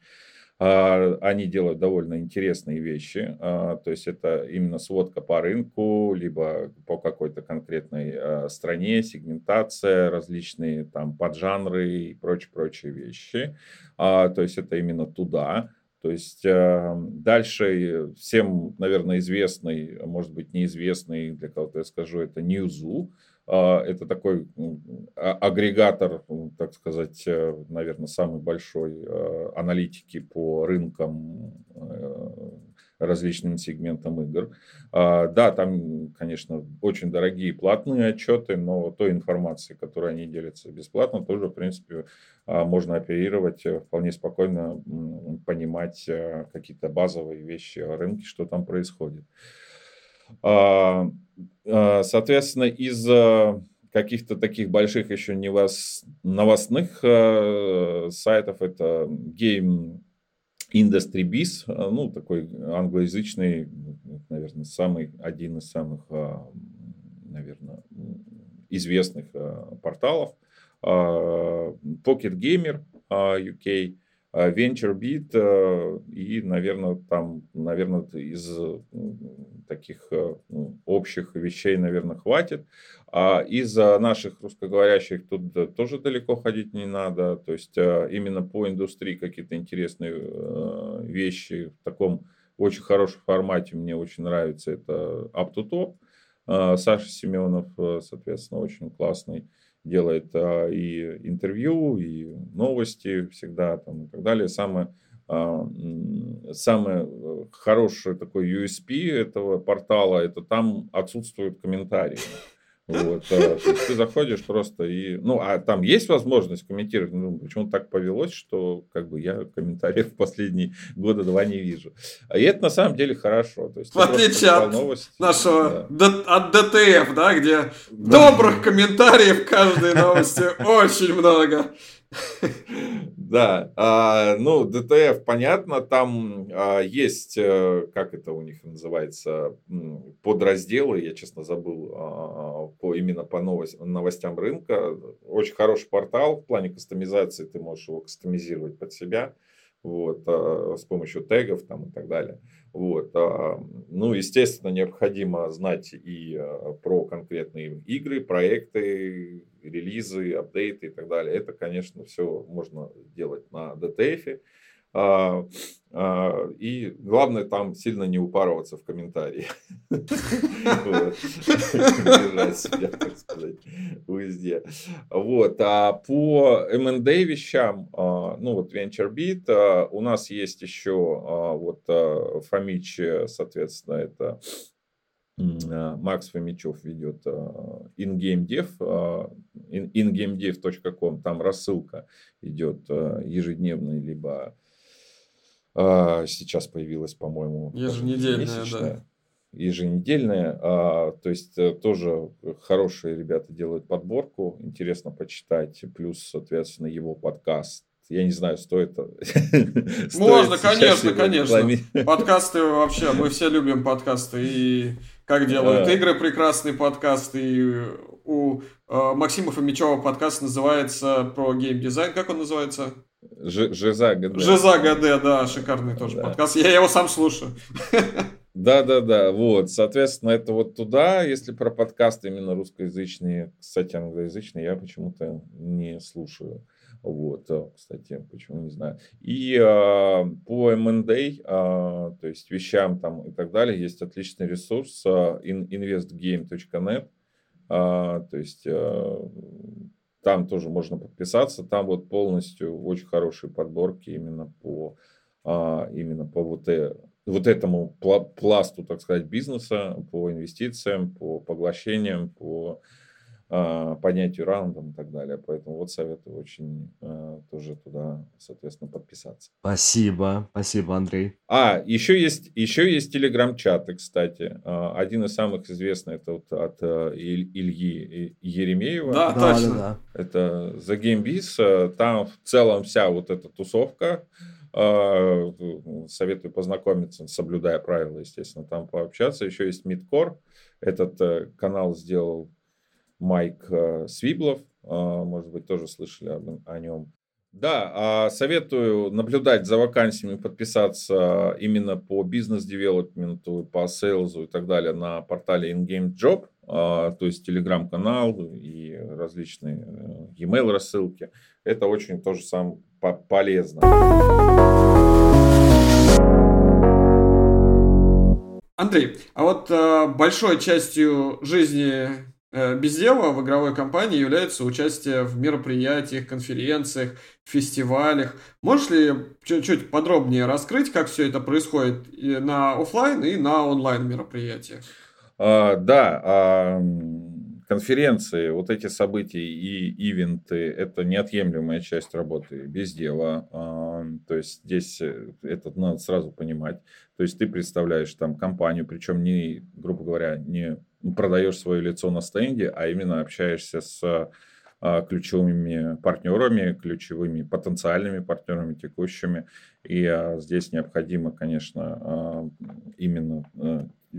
они делают довольно интересные вещи, а, то есть это именно сводка по рынку, либо по какой-то конкретной а, стране, сегментация, различные там поджанры и прочие-прочие вещи. То есть это именно туда. То есть дальше всем, наверное, известный, может быть, неизвестный, для кого-то я скажу, это Newzoo. А, это такой а, агрегатор, так сказать, э, наверное, самый большой э, аналитики по рынкам э, различным сегментам игр. А, да, там, конечно, очень дорогие платные отчеты, но той информации, которой они делятся бесплатно, тоже, в принципе, можно оперировать, вполне спокойно понимать какие-то базовые вещи о рынке, что там происходит. А, соответственно, из каких-то таких больших еще новостных сайтов это Game Industry Biz, ну, такой англоязычный, наверное, самый, один из самых, наверное, известных порталов. Pocket Gamer UK, VentureBeat и, наверное, там, наверное, из таких ну, общих вещей, наверное, хватит. А из наших русскоговорящих тут тоже далеко ходить не надо. То есть именно по индустрии какие-то интересные вещи в таком очень хорошем формате мне очень нравится. Это Up to Top. Саша Семенов, соответственно, очень классный делает а, и интервью, и новости всегда там, и так далее. Самое, а, самое э, хорошее такое USP этого портала, это там отсутствуют комментарии. Вот, ты заходишь просто и... Ну, а там есть возможность комментировать. Ну, почему так повелось, что как бы я комментариев в последние года два не вижу. И это на самом деле хорошо. То есть, в отличие от новости, нашего... Да. От DTF, да, где да. добрых комментариев каждой новости очень много. Да, а, ну, DTF, понятно, там а, есть, а, как это у них называется, подразделы, я, честно, забыл, а, по, именно по новость, новостям рынка. Очень хороший портал в плане кастомизации, ты можешь его кастомизировать под себя вот, а, с помощью тегов там, и так далее. Вот, а, ну, естественно, необходимо знать и а, про конкретные игры, проекты, релизы, апдейты и так далее. Это, конечно, все можно делать на DTF. А, а, и главное там сильно не упарываться в комментарии. Держать себя, так сказать, везде. Вот. А по M&A вещам, а, ну вот VentureBeat, у нас есть еще вот Фомич, соответственно, это Макс Фомичев ведет InGameDev, ingamedev.com, там рассылка идет ежедневная, либо а, сейчас появилась, по-моему, еженедельная, да. Еженедельная, а, то есть э, тоже хорошие ребята делают подборку, интересно почитать, плюс, соответственно, его подкаст я не знаю, стоит... Можно, конечно, конечно. Подкасты вообще, мы все любим подкасты. И как делают игры, прекрасный подкаст. И у э, Максима Фомичева подкаст называется про геймдизайн. Как он называется? Жиза ГД. Жиза ГД, да, шикарный тоже да. подкаст. Я его сам слушаю. Да, да, да, вот, соответственно, это вот туда, если про подкасты именно русскоязычные, кстати, англоязычные, я почему-то не слушаю. Вот, э, кстати, почему не знаю. И а, по M&A, а, то есть вещам там и так далее, есть отличный ресурс а, investgame.net. А, то есть а, там тоже можно подписаться. Там вот полностью очень хорошие подборки именно по, а, именно по вот, э, вот этому пласту, так сказать, бизнеса, по инвестициям, по поглощениям, по поднятию раундом и так далее. Поэтому вот советую очень а, тоже туда, соответственно, подписаться. Спасибо, спасибо, Андрей. А, еще есть, еще есть телеграм-чаты, кстати. А, один из самых известных, это вот от Ильи Еремеева. Да, да точно. Да, да. Это The Game Biz. Там в целом вся вот эта тусовка. Советую познакомиться, соблюдая правила, естественно, там пообщаться. Еще есть Мидкор. Этот э, канал сделал Майк э, Свиблов, э, может быть, тоже слышали о нем. Да, а советую наблюдать за вакансиями, подписаться именно по бизнес-девелопменту, по сейлзу и так далее на портале InGame Job, то есть телеграм-канал и различные э, e-mail рассылки. Это очень тоже сам полезно. Андрей, а вот э, большой частью жизни Э, без дела в игровой компании является участие в мероприятиях, конференциях, фестивалях. Можешь ли чуть-чуть подробнее раскрыть, как все это происходит и на офлайн и на онлайн мероприятиях? А, да, а, конференции, вот эти события и ивенты – это неотъемлемая часть работы без дела. А, то есть здесь э, это надо сразу понимать. То есть ты представляешь там компанию, причем не, грубо говоря, не продаешь свое лицо на стенде, а именно общаешься с а, ключевыми партнерами, ключевыми потенциальными партнерами текущими. И а, здесь необходимо, конечно, именно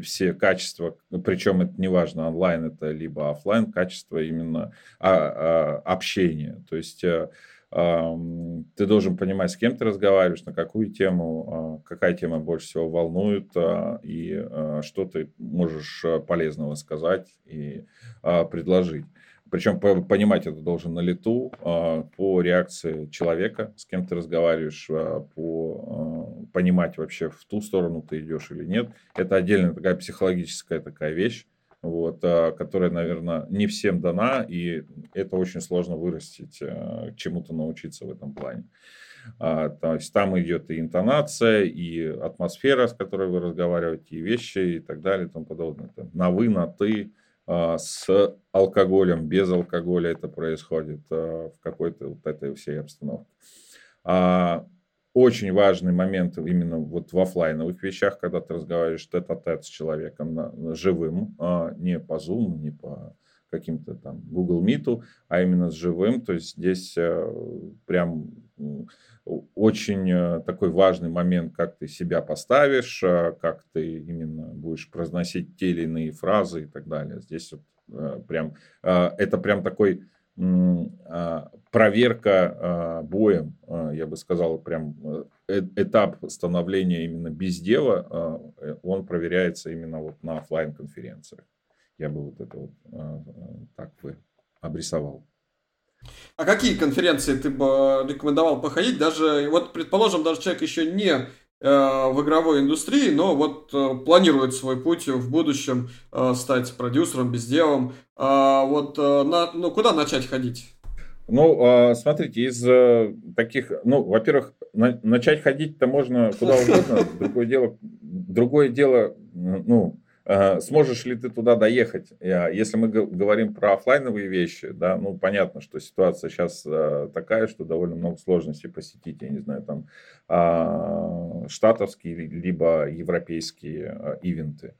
все качества, причем это не важно, онлайн это либо офлайн, качество именно общения. То есть э, ты должен понимать, с кем ты разговариваешь, на какую тему, какая тема больше всего волнует, и что ты можешь полезного сказать и предложить. Причем понимать это должен на лету, а, по реакции человека, с кем ты разговариваешь, а, по, а, понимать вообще в ту сторону ты идешь или нет. Это отдельная такая психологическая такая вещь, вот, которая, наверное, не всем дана, и это очень сложно вырастить, чему-то научиться в этом плане. То есть там идет и интонация, и атмосфера, с которой вы разговариваете, и вещи, и так далее, и тому подобное. На вы, на ты, с алкоголем, без алкоголя это происходит а, в какой-то вот этой всей обстановке. А, очень важный момент именно вот в офлайновых вещах, когда ты разговариваешь тет-а-тет с человеком живым, не по Zoom, не по каким-то там Google Meet, а именно с живым. То есть здесь прям очень э, такой важный момент, как ты себя поставишь, э, как ты именно будешь произносить те или иные фразы и так далее. Здесь вот э, прям, это прям такой проверка боем, я бы сказал, прям этап становления именно без дела, он проверяется именно вот на офлайн конференциях. Я бы вот это вот так бы обрисовал. А какие конференции ты бы рекомендовал походить? Даже, вот, предположим, даже человек еще не э, в игровой индустрии, но вот э, планирует свой путь в будущем э, стать продюсером, безделом. Э, вот э, на, ну, куда начать ходить? Ну, а, смотрите, из э, таких, ну, во-первых, на, начать ходить-то можно куда угодно. Другое дело, другое дело, ну, Сможешь ли ты туда доехать? Если мы говорим про офлайновые вещи, да, ну понятно, что ситуация сейчас э, такая, что довольно много сложностей посетить, я не знаю, там а, штатовские либо европейские э, ивенты,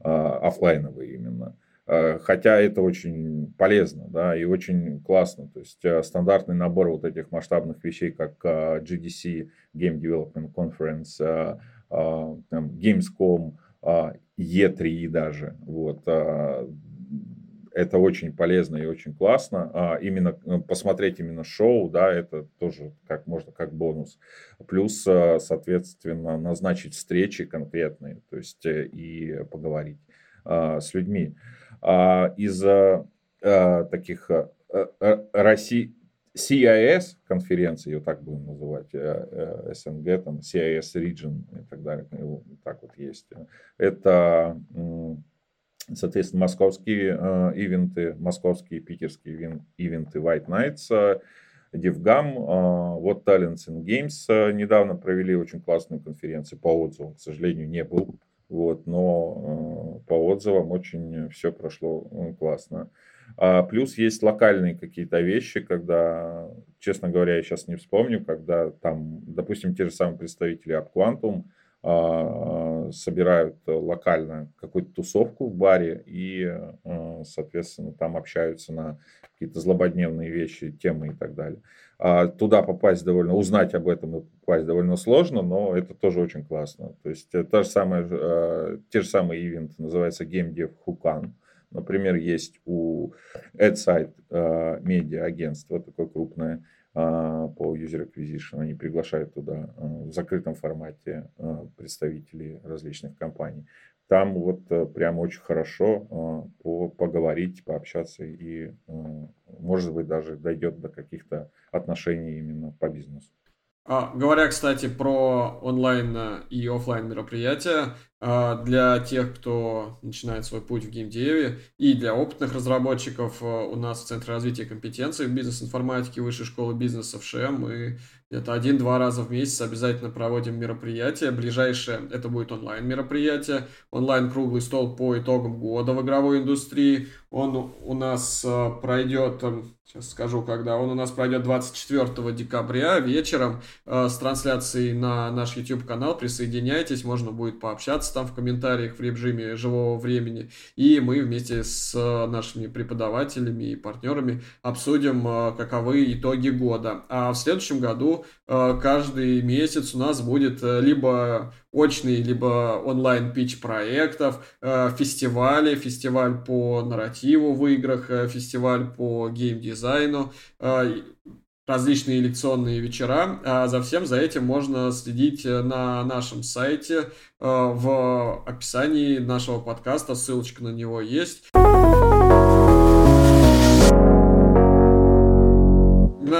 офлайновые именно. Э, хотя это очень полезно, да, и очень классно. То есть стандартный набор вот этих масштабных вещей, как GDC, Game Development Conference, Gamescom, Е3 даже. Вот. А, это очень полезно и очень классно. А, именно э, посмотреть именно шоу, да, это тоже как можно как бонус. Плюс, а, соответственно, назначить встречи конкретные, то есть э, и поговорить с людьми. Из таких России CIS конференции, ее так будем называть, э, СНГ, там CIS Region и так далее, так вот есть. Это, соответственно, московские э, ивенты, московские питерские ивенты White Nights, DevGam, вот Talents and Games недавно провели очень классную конференцию по отзывам, к сожалению, не был, вот, но э, по отзывам очень все прошло классно. А плюс есть локальные какие-то вещи, когда, честно говоря, я сейчас не вспомню, когда там, допустим, те же самые представители AppQuantum а, собирают локально какую-то тусовку в баре и, а, соответственно, там общаются на какие-то злободневные вещи, темы и так далее. А туда попасть довольно, узнать об этом и попасть довольно сложно, но это тоже очень классно. То есть э, та же самая, а, те же самые ивенты, называется Game Dev Hukan. Например, есть у AdSite э, медиа агентство такое крупное э, по user acquisition. Они приглашают туда э, в закрытом формате представителей различных компаний. Там вот прям очень хорошо поговорить, пообщаться и, может быть, даже дойдет до каких-то отношений именно по бизнесу. А, говоря, кстати, про онлайн и офлайн мероприятия, для тех, кто начинает свой путь в геймдеве и для опытных разработчиков э, у нас в Центре развития компетенций в бизнес-информатике Высшей школы бизнеса в ШМ мы это один-два раза в месяц обязательно проводим мероприятие. Ближайшее это будет онлайн мероприятие, онлайн круглый стол по итогам года в игровой индустрии. Он у нас э, пройдет, эм, сейчас скажу когда, он у нас пройдет 24 декабря вечером с трансляцией на наш YouTube канал. Присоединяйтесь, можно будет пообщаться там в комментариях в режиме живого времени. И мы вместе с э, нашими преподавателями и партнерами обсудим, каковы итоги года. А в следующем году каждый месяц у нас будет либо очный, либо онлайн пич проектов, фестивали, фестиваль по нарративу в играх, э, фестиваль по геймдизайну, э, различные лекционные вечера. А за всем за этим можно следить э, на нашем сайте в описании нашего подкаста, ссылочка на него есть.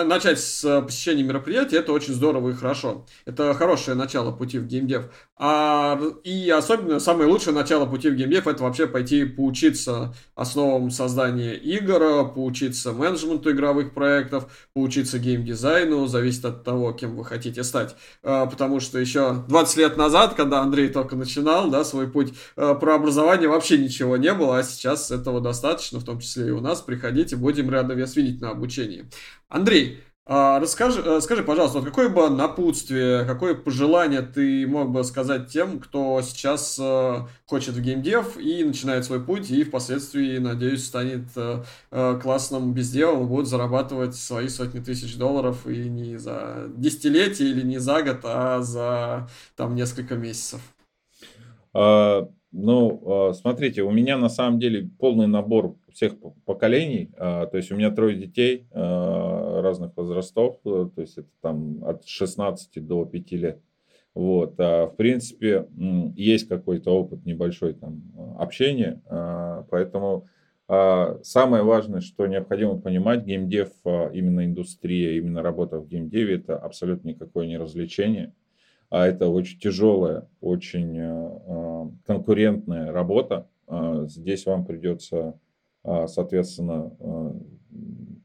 Начать с э, посещения мероприятий, это очень здорово и хорошо. Это хорошее начало пути в геймдев. А, и особенно самое лучшее начало пути в геймдев это вообще пойти поучиться основам создания игр, поучиться менеджменту игровых проектов, поучиться геймдизайну, зависит от того, кем вы хотите стать. А, потому что еще 20 лет назад, когда Андрей только начинал да, свой путь, а, про образование вообще ничего не было, а сейчас этого достаточно, в том числе и у нас. Приходите, будем рады вас видеть на обучении. Андрей, а, расскажи, э, скажи, пожалуйста, вот какое бы напутствие, какое пожелание ты мог бы сказать тем, кто сейчас э, хочет в геймдев и начинает свой путь, и впоследствии, надеюсь, станет э, классным безделом, будет зарабатывать свои сотни тысяч долларов и не за десятилетие или не за год, а за там несколько месяцев? А, ну, а, смотрите, у меня на самом деле полный набор всех поколений. А, то есть у меня трое детей а, разных возрастов, э, то есть это там от 16 до 5 лет. Вот, в принципе, есть какой-то опыт небольшой там общения, поэтому самое важное, что необходимо понимать, геймдев, именно индустрия, именно работа в геймдеве, это абсолютно никакое не развлечение, а это очень тяжелая, очень конкурентная работа. А, здесь вам придется, а, соответственно, э,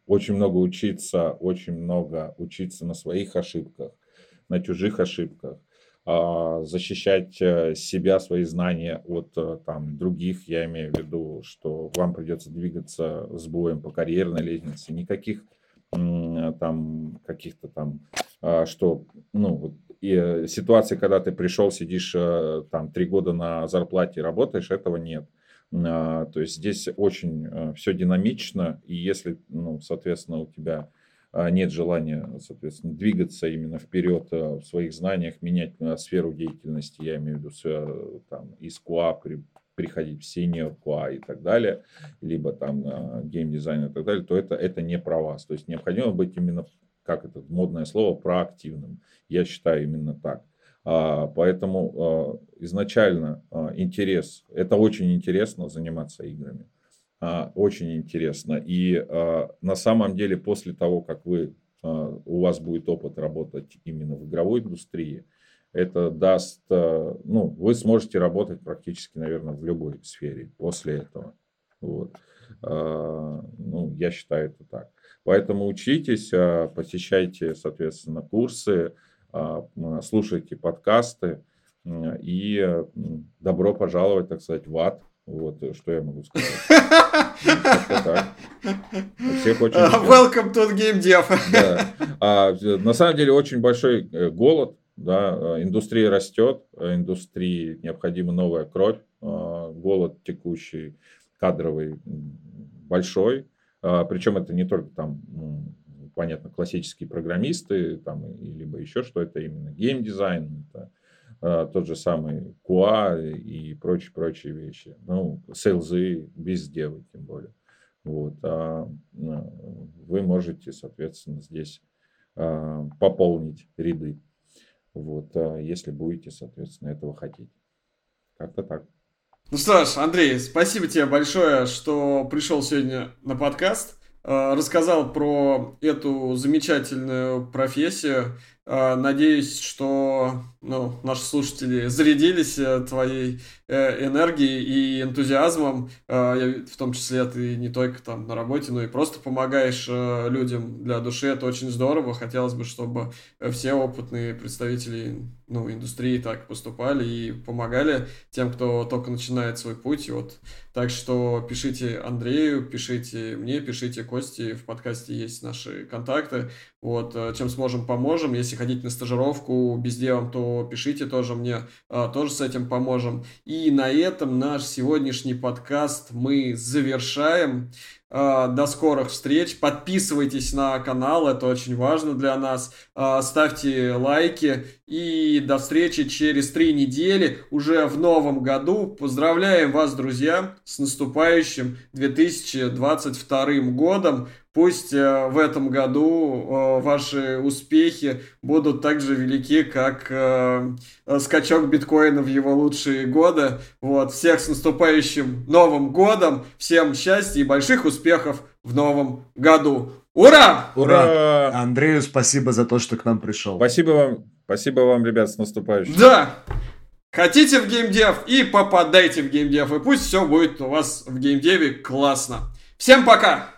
очень много учиться, очень много учиться на своих ошибках, на чужих ошибках, а, защищать себя, свои знания от там, других. Я имею в виду, что вам придется двигаться с боем по карьерной лестнице. Никаких там каких-то там, что, ну, вот и э, ситуации, когда ты пришел, сидишь э, там три года на зарплате, работаешь, этого нет. А, то есть здесь очень э, все динамично, и если, ну, соответственно, у тебя а, нет желания, соответственно, двигаться именно вперед в своих знаниях, менять сферу деятельности, я имею в виду там, из QA приходить в senior QA и так далее, либо там геймдизайн и так далее, то это, это не про вас. То есть необходимо быть именно как это модное слово, проактивным. Я считаю именно так. А, поэтому а, изначально а, интерес, это очень интересно заниматься играми. Очень интересно. И на самом деле после того, как вы, у вас будет опыт работать именно в игровой индустрии, это даст, ну, вы сможете работать практически, наверное, в любой сфере после этого. Вот. Ну, я считаю это так. Поэтому учитесь, посещайте, соответственно, курсы, слушайте подкасты и добро пожаловать, так сказать, в ад. Вот, э, что я могу сказать. Всех очень Welcome to Game Dev. Да. А, на самом деле очень большой э, голод, да, индустрия растет, индустрии необходима новая кровь, голод текущий, кадровый большой, а, Причем это не только там, понятно, классические программисты, там, либо еще что это именно геймдизайн, это а, тот же самый QA и прочие-прочие вещи. Ну, сейлзы, бездевы тем более. Вот. А, вы можете, соответственно, здесь пополнить ряды, вот, если будете, соответственно, этого хотеть. Как-то так. Ну что ж, Андрей, спасибо тебе большое, что пришел сегодня на подкаст, э, рассказал про эту замечательную профессию, Э, надеюсь, что ну, наши слушатели зарядились э, твоей э, энергией и энтузиазмом. В том числе ты не только там на работе, но и просто помогаешь людям для души. Это очень здорово. Хотелось бы, чтобы все опытные представители ну, индустрии так поступали и помогали тем, кто только начинает свой путь. Вот. Так что пишите Андрею, пишите мне, пишите Кости. В подкасте есть наши контакты. Вот, чем сможем, поможем. Если хотите на стажировку безделом, то пишите тоже мне, а, тоже с этим поможем. И на этом наш сегодняшний подкаст мы завершаем. А, до скорых встреч. Подписывайтесь на канал, это очень важно для нас. А, ставьте лайки. И до встречи через три недели уже в новом году. Поздравляем вас, друзья, с наступающим 2022 годом. Пусть э, в этом году э, ваши успехи будут так же велики, как э, скачок биткоина в его лучшие годы. Вот. Всех с наступающим Новым годом. Всем счастья и больших успехов в новом году. Ура! Ура! Ура! Андрею спасибо за то, что к нам пришел. Спасибо вам. Спасибо вам, ребят, с наступающим. Да! Хотите в геймдев и попадайте в геймдев. И пусть все будет у вас в геймдеве классно. Всем пока!